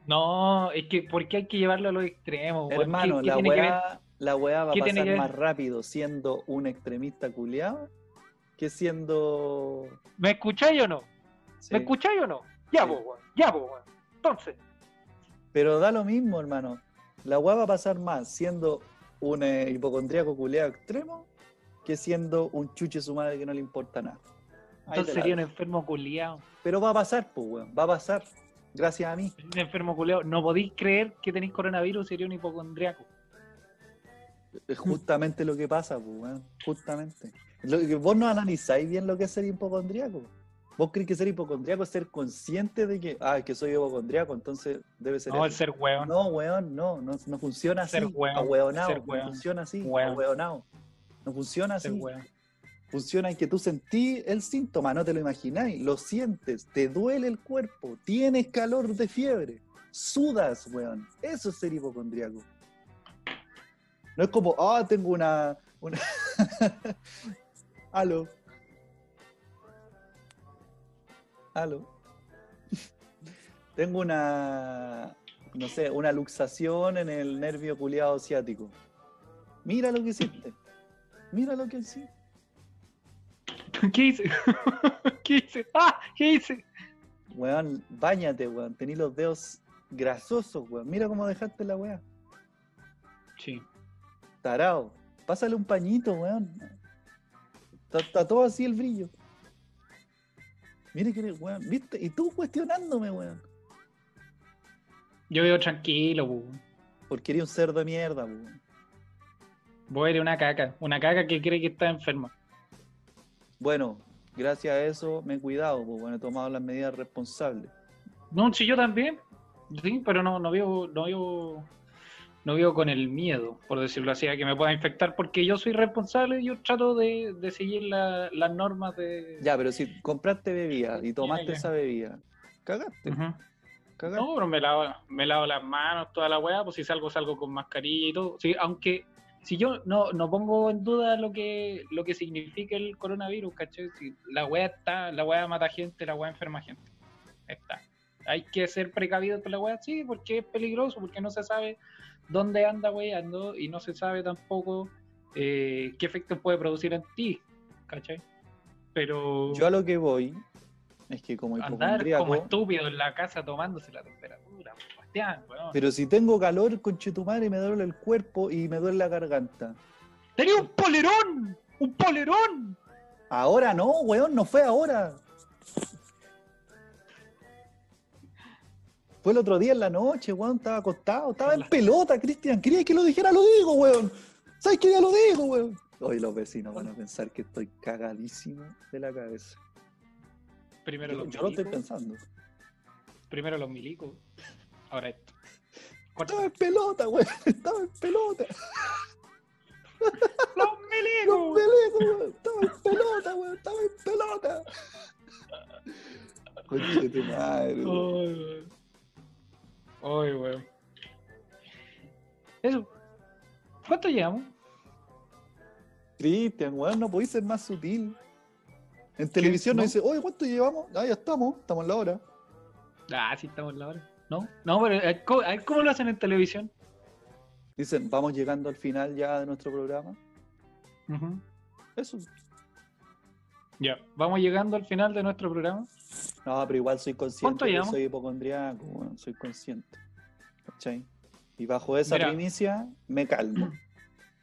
No, es que ¿por qué hay que llevarlo a los extremos, weón? Hermano, ¿Qué- qué la weá, la weá va a pasar más rápido siendo un extremista culiao que siendo. ¿Me escucháis o no? sí. ¿Me escucháis o no? Ya, Sí. vos, weón. Ya, vos, weón. Entonces, Pero da lo mismo, hermano. La weá va a pasar más siendo un eh, hipocondríaco culiao extremo que siendo un chuche su madre que no le importa nada. Ahí entonces sería un enfermo culiado. Pero va a pasar, pues, weón. Va a pasar. Gracias a mí. Un enfermo culiado. No podéis creer que tenéis coronavirus, sería un hipocondriaco. Es justamente lo que pasa, pues, weón. Justamente. Lo que vos no analizáis bien lo que es ser hipocondríaco. Vos crees que ser hipocondríaco es ser consciente de que, ah, que soy hipocondríaco, entonces debe ser No, el ser weón. No, weón, no, no, no funciona así. Ser weón, Ahueonao, ser no funciona así. weón. ahueonao. No funciona así. Ser weón. Funciona en que tú sentís el síntoma, no te lo imagináis, lo sientes, te duele el cuerpo, tienes calor de fiebre, sudas, weón. Eso es ser hipocondríaco. No es como, ah, tengo una. una... Aló. Aló. tengo una. No sé, una luxación en el nervio culiado ciático. Mira lo que hiciste. Mira lo que hiciste. ¿Qué hice? ¿Qué hice? ¡Ah! ¿Qué hice? Weón, bañate, weón. Tení los dedos grasosos, weón. Mira cómo dejaste la weá. Sí. Tarao. Pásale un pañito, weón. Está, está todo así el brillo. Mire que eres, weón. ¿Viste? Y tú cuestionándome, weón. Yo vivo tranquilo, pu. Porque eres un cerdo de mierda, weón. Vos eres una caca. Una caca que cree que está enferma. Bueno, gracias a eso me he cuidado, pues, bueno, he tomado las medidas responsables. No, sí, yo también. Sí, pero no, no vivo, no vivo, no vivo con el miedo, por decirlo así, a que me pueda infectar, porque yo soy responsable y yo trato de, de seguir la- las normas de. Ya, pero si compraste bebida y tomaste esa bebida, cagaste. No, pero me lavo, me lavo las manos, toda la weá, pues si salgo, salgo con mascarilla y todo. Sí, aunque si yo no, no pongo en duda lo que, lo que significa el coronavirus, ¿cachai? Si la weá está, la weá mata gente, la weá enferma gente. Está. Hay que ser precavidos con la weá, sí, porque es peligroso, porque no se sabe dónde anda weando y no se sabe tampoco eh, qué efectos puede producir en ti, ¿cachai? Pero Yo a lo que voy es que como andar como estúpido en la casa tomándose la temperatura, Bastián, weón. pero si tengo calor, conchetumare, me duele el cuerpo y me duele la garganta. ¡Tenía un polerón! ¡Un polerón! Ahora no, weón, no fue ahora. Fue el otro día en la noche, weón, estaba acostado, estaba en pelota, Cristian. Quería que lo dijera, lo digo, weón. ¿Sabes que ya lo digo, weón? Hoy los vecinos van a pensar que estoy cagadísimo de la cabeza. Primero Yo, los yo lo estoy milicos. pensando. Primero los milicos. Ahora esto. Estaba en pelota, weón. Estaba en pelota. ¡Los Los milicos! weón. Estaba en pelota, weón. Estaba en pelota. Conche tu madre, weón. Ay, weón. Eso. ¿Cuánto llevamos? Cristian, weón, no podéis ser más sutil. En televisión ¿No? nos dice, oye, ¿cuánto llevamos? Ah, ya estamos, estamos en la hora. Ah, sí, estamos en la hora. No, no, pero eh, ¿cómo, a ver, ¿cómo lo hacen en televisión? Dicen, vamos llegando al final ya de nuestro programa. Ujú. Eso. Ya, vamos llegando al final de nuestro programa. No, pero igual soy consciente ¿Cuánto que soy hipocondriaco, weón, soy consciente. ¿Cachai? Y bajo esa Mira. primicia me calmo.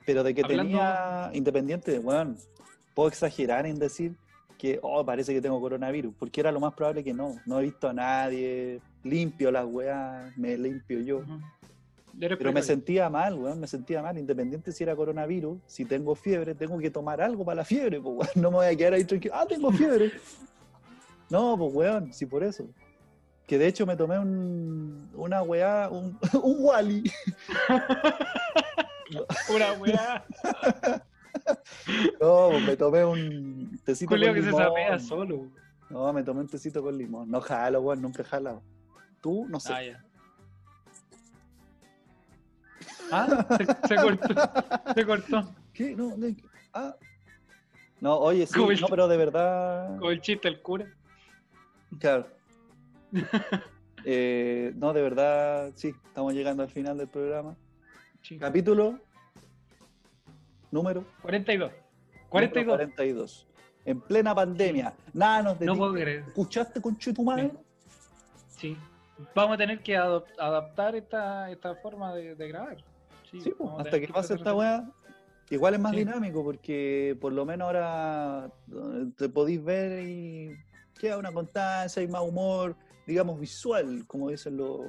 Pero de que Hablando- tenía, independiente de, weón, puedo exagerar en decir que, oh, parece que tengo coronavirus, porque era lo más probable que no. No he visto a nadie, limpio las weas, me limpio yo. Pero me sentía mal, weón, me sentía mal, independiente si era coronavirus, si tengo fiebre, tengo que tomar algo para la fiebre, pues, weón, no me voy a quedar ahí tranquilo, ah, tengo fiebre. No, pues, weón, sí, por eso. que de hecho me tomé un, una weá, un, un Wally. Una weá. No, pues me tomé un tecito Julio con que se limón. sapea solo. No, me tomé un tecito con limón. No jalo, weón, nunca he jalado. Tú, no sé. Ah. Ah, se, se cortó. Se cortó. ¿Qué? No, no, ah. No, oye, sí, Como el- no, pero de verdad. Con el chiste el cura. Claro. Eh, no, de verdad, sí, estamos llegando al final del programa. Sí. Capítulo número 42. número 42. 42. En plena pandemia. Nada nos No puedo creer. ¿Escuchaste con tu madre? Sí. Vamos a tener que adop- adaptar esta, esta forma de, de grabar. Sí, Sí, pues, hasta que pase esta weá. Igual es más Sí. dinámico porque por lo menos ahora eh, te podéis ver y queda una constancia, hay más humor, digamos visual, como dicen los,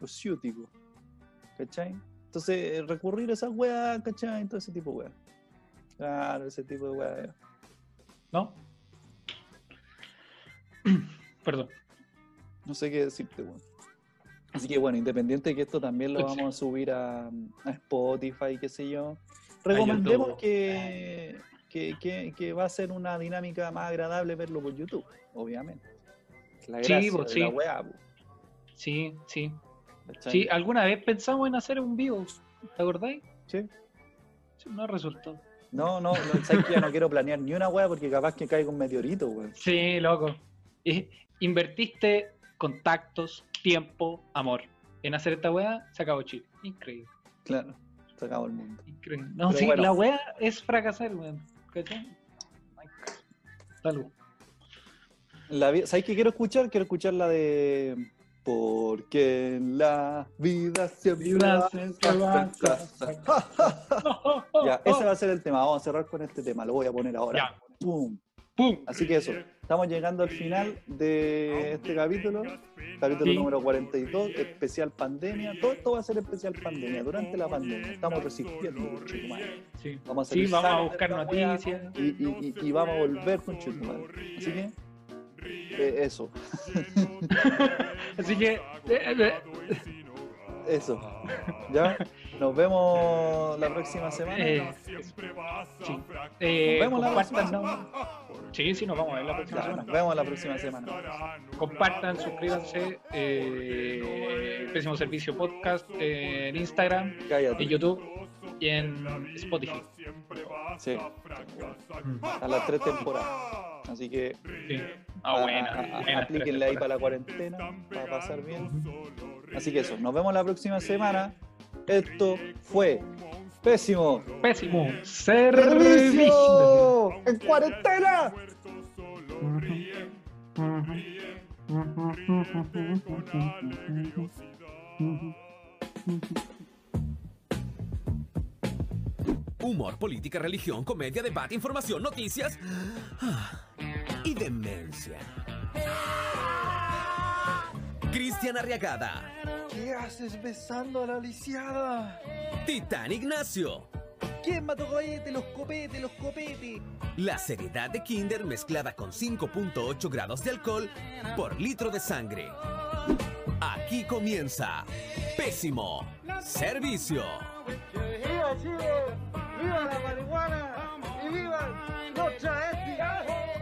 los ciúticos. ¿Cachai? Entonces, eh, recurrir a esas weas, ¿cachai? Todo ese tipo de weas. Claro, ese tipo de weas. ¿No? Perdón. No sé qué decirte, weón. Así que bueno, independiente de que esto también lo Sí. vamos a subir a, a Spotify, qué sé yo, recomendemos que, que, que- que va a ser una dinámica más agradable verlo por YouTube, obviamente. La Sí, gracia pues, de sí. la weá, po, Sí, sí. Sí, alguna vez pensamos en hacer un vivo. ¿Te acordáis? Sí. Sí, no resultó. No, no, no, sabes que ya no quiero planear ni una weá porque capaz que caiga un meteorito, weón. Sí, loco. Y- Invertiste contactos, tiempo, amor. En hacer esta weá, se acabó Chile. Increíble. Claro, se acabó el mundo. Increíble. No, Pero sí, bueno. la weá es fracasar, weón. ¿Cachai? Salud. La ¿Sabes qué quiero escuchar? Quiero escuchar la de... Porque en la vida siempre va. Ya, ese va a ser el tema. Vamos a cerrar con este tema. Lo voy a poner ahora. Ya. Pum. ¡Pum! Así que eso. Estamos llegando al final de este capítulo. Capítulo Sí. número 42, especial pandemia. Todo esto va a ser especial pandemia. Durante la pandemia. Estamos resistiendo, conchetumadre. Sí, Vamos a sí vamos a buscar noticias. Y, y- y- y vamos a volver con Así que, eh, eso. Así que, eh, eh, Eso. ¿Ya? Nos vemos la próxima semana. eh, sí. Eh, Nos vemos la próxima ¿no? Sí, sí, nos vamos a ver la próxima Ya, nos semana. vemos la próxima semana. Compartan, suscríbanse. Eh, Pésimo Servicio Podcast en Instagram, Cállate. en YouTube y en Spotify. Sí. A las tres temporadas. Así que Sí. Ah, buena. a- a- buena. aplíquenle ahí para la cuarentena, para pasar bien. Así que eso, nos vemos la próxima semana. Esto fue Pésimo Pésimo Servicio. En cuarentena. Humor, política, religión, comedia, debate, información, noticias ah, y demencia. Cristian Arriagada, ¿Qué haces besando a la lisiada? Titán Ignacio, ¿Quién mató cohete? Los copetes, los copetes. la seriedad de Kinder mezclada con 5.8 grados de alcohol por litro de sangre. Aquí comienza Pésimo Servicio. ¡Viva Chile! ¡Viva la marihuana! ¡Y viva los chaetos!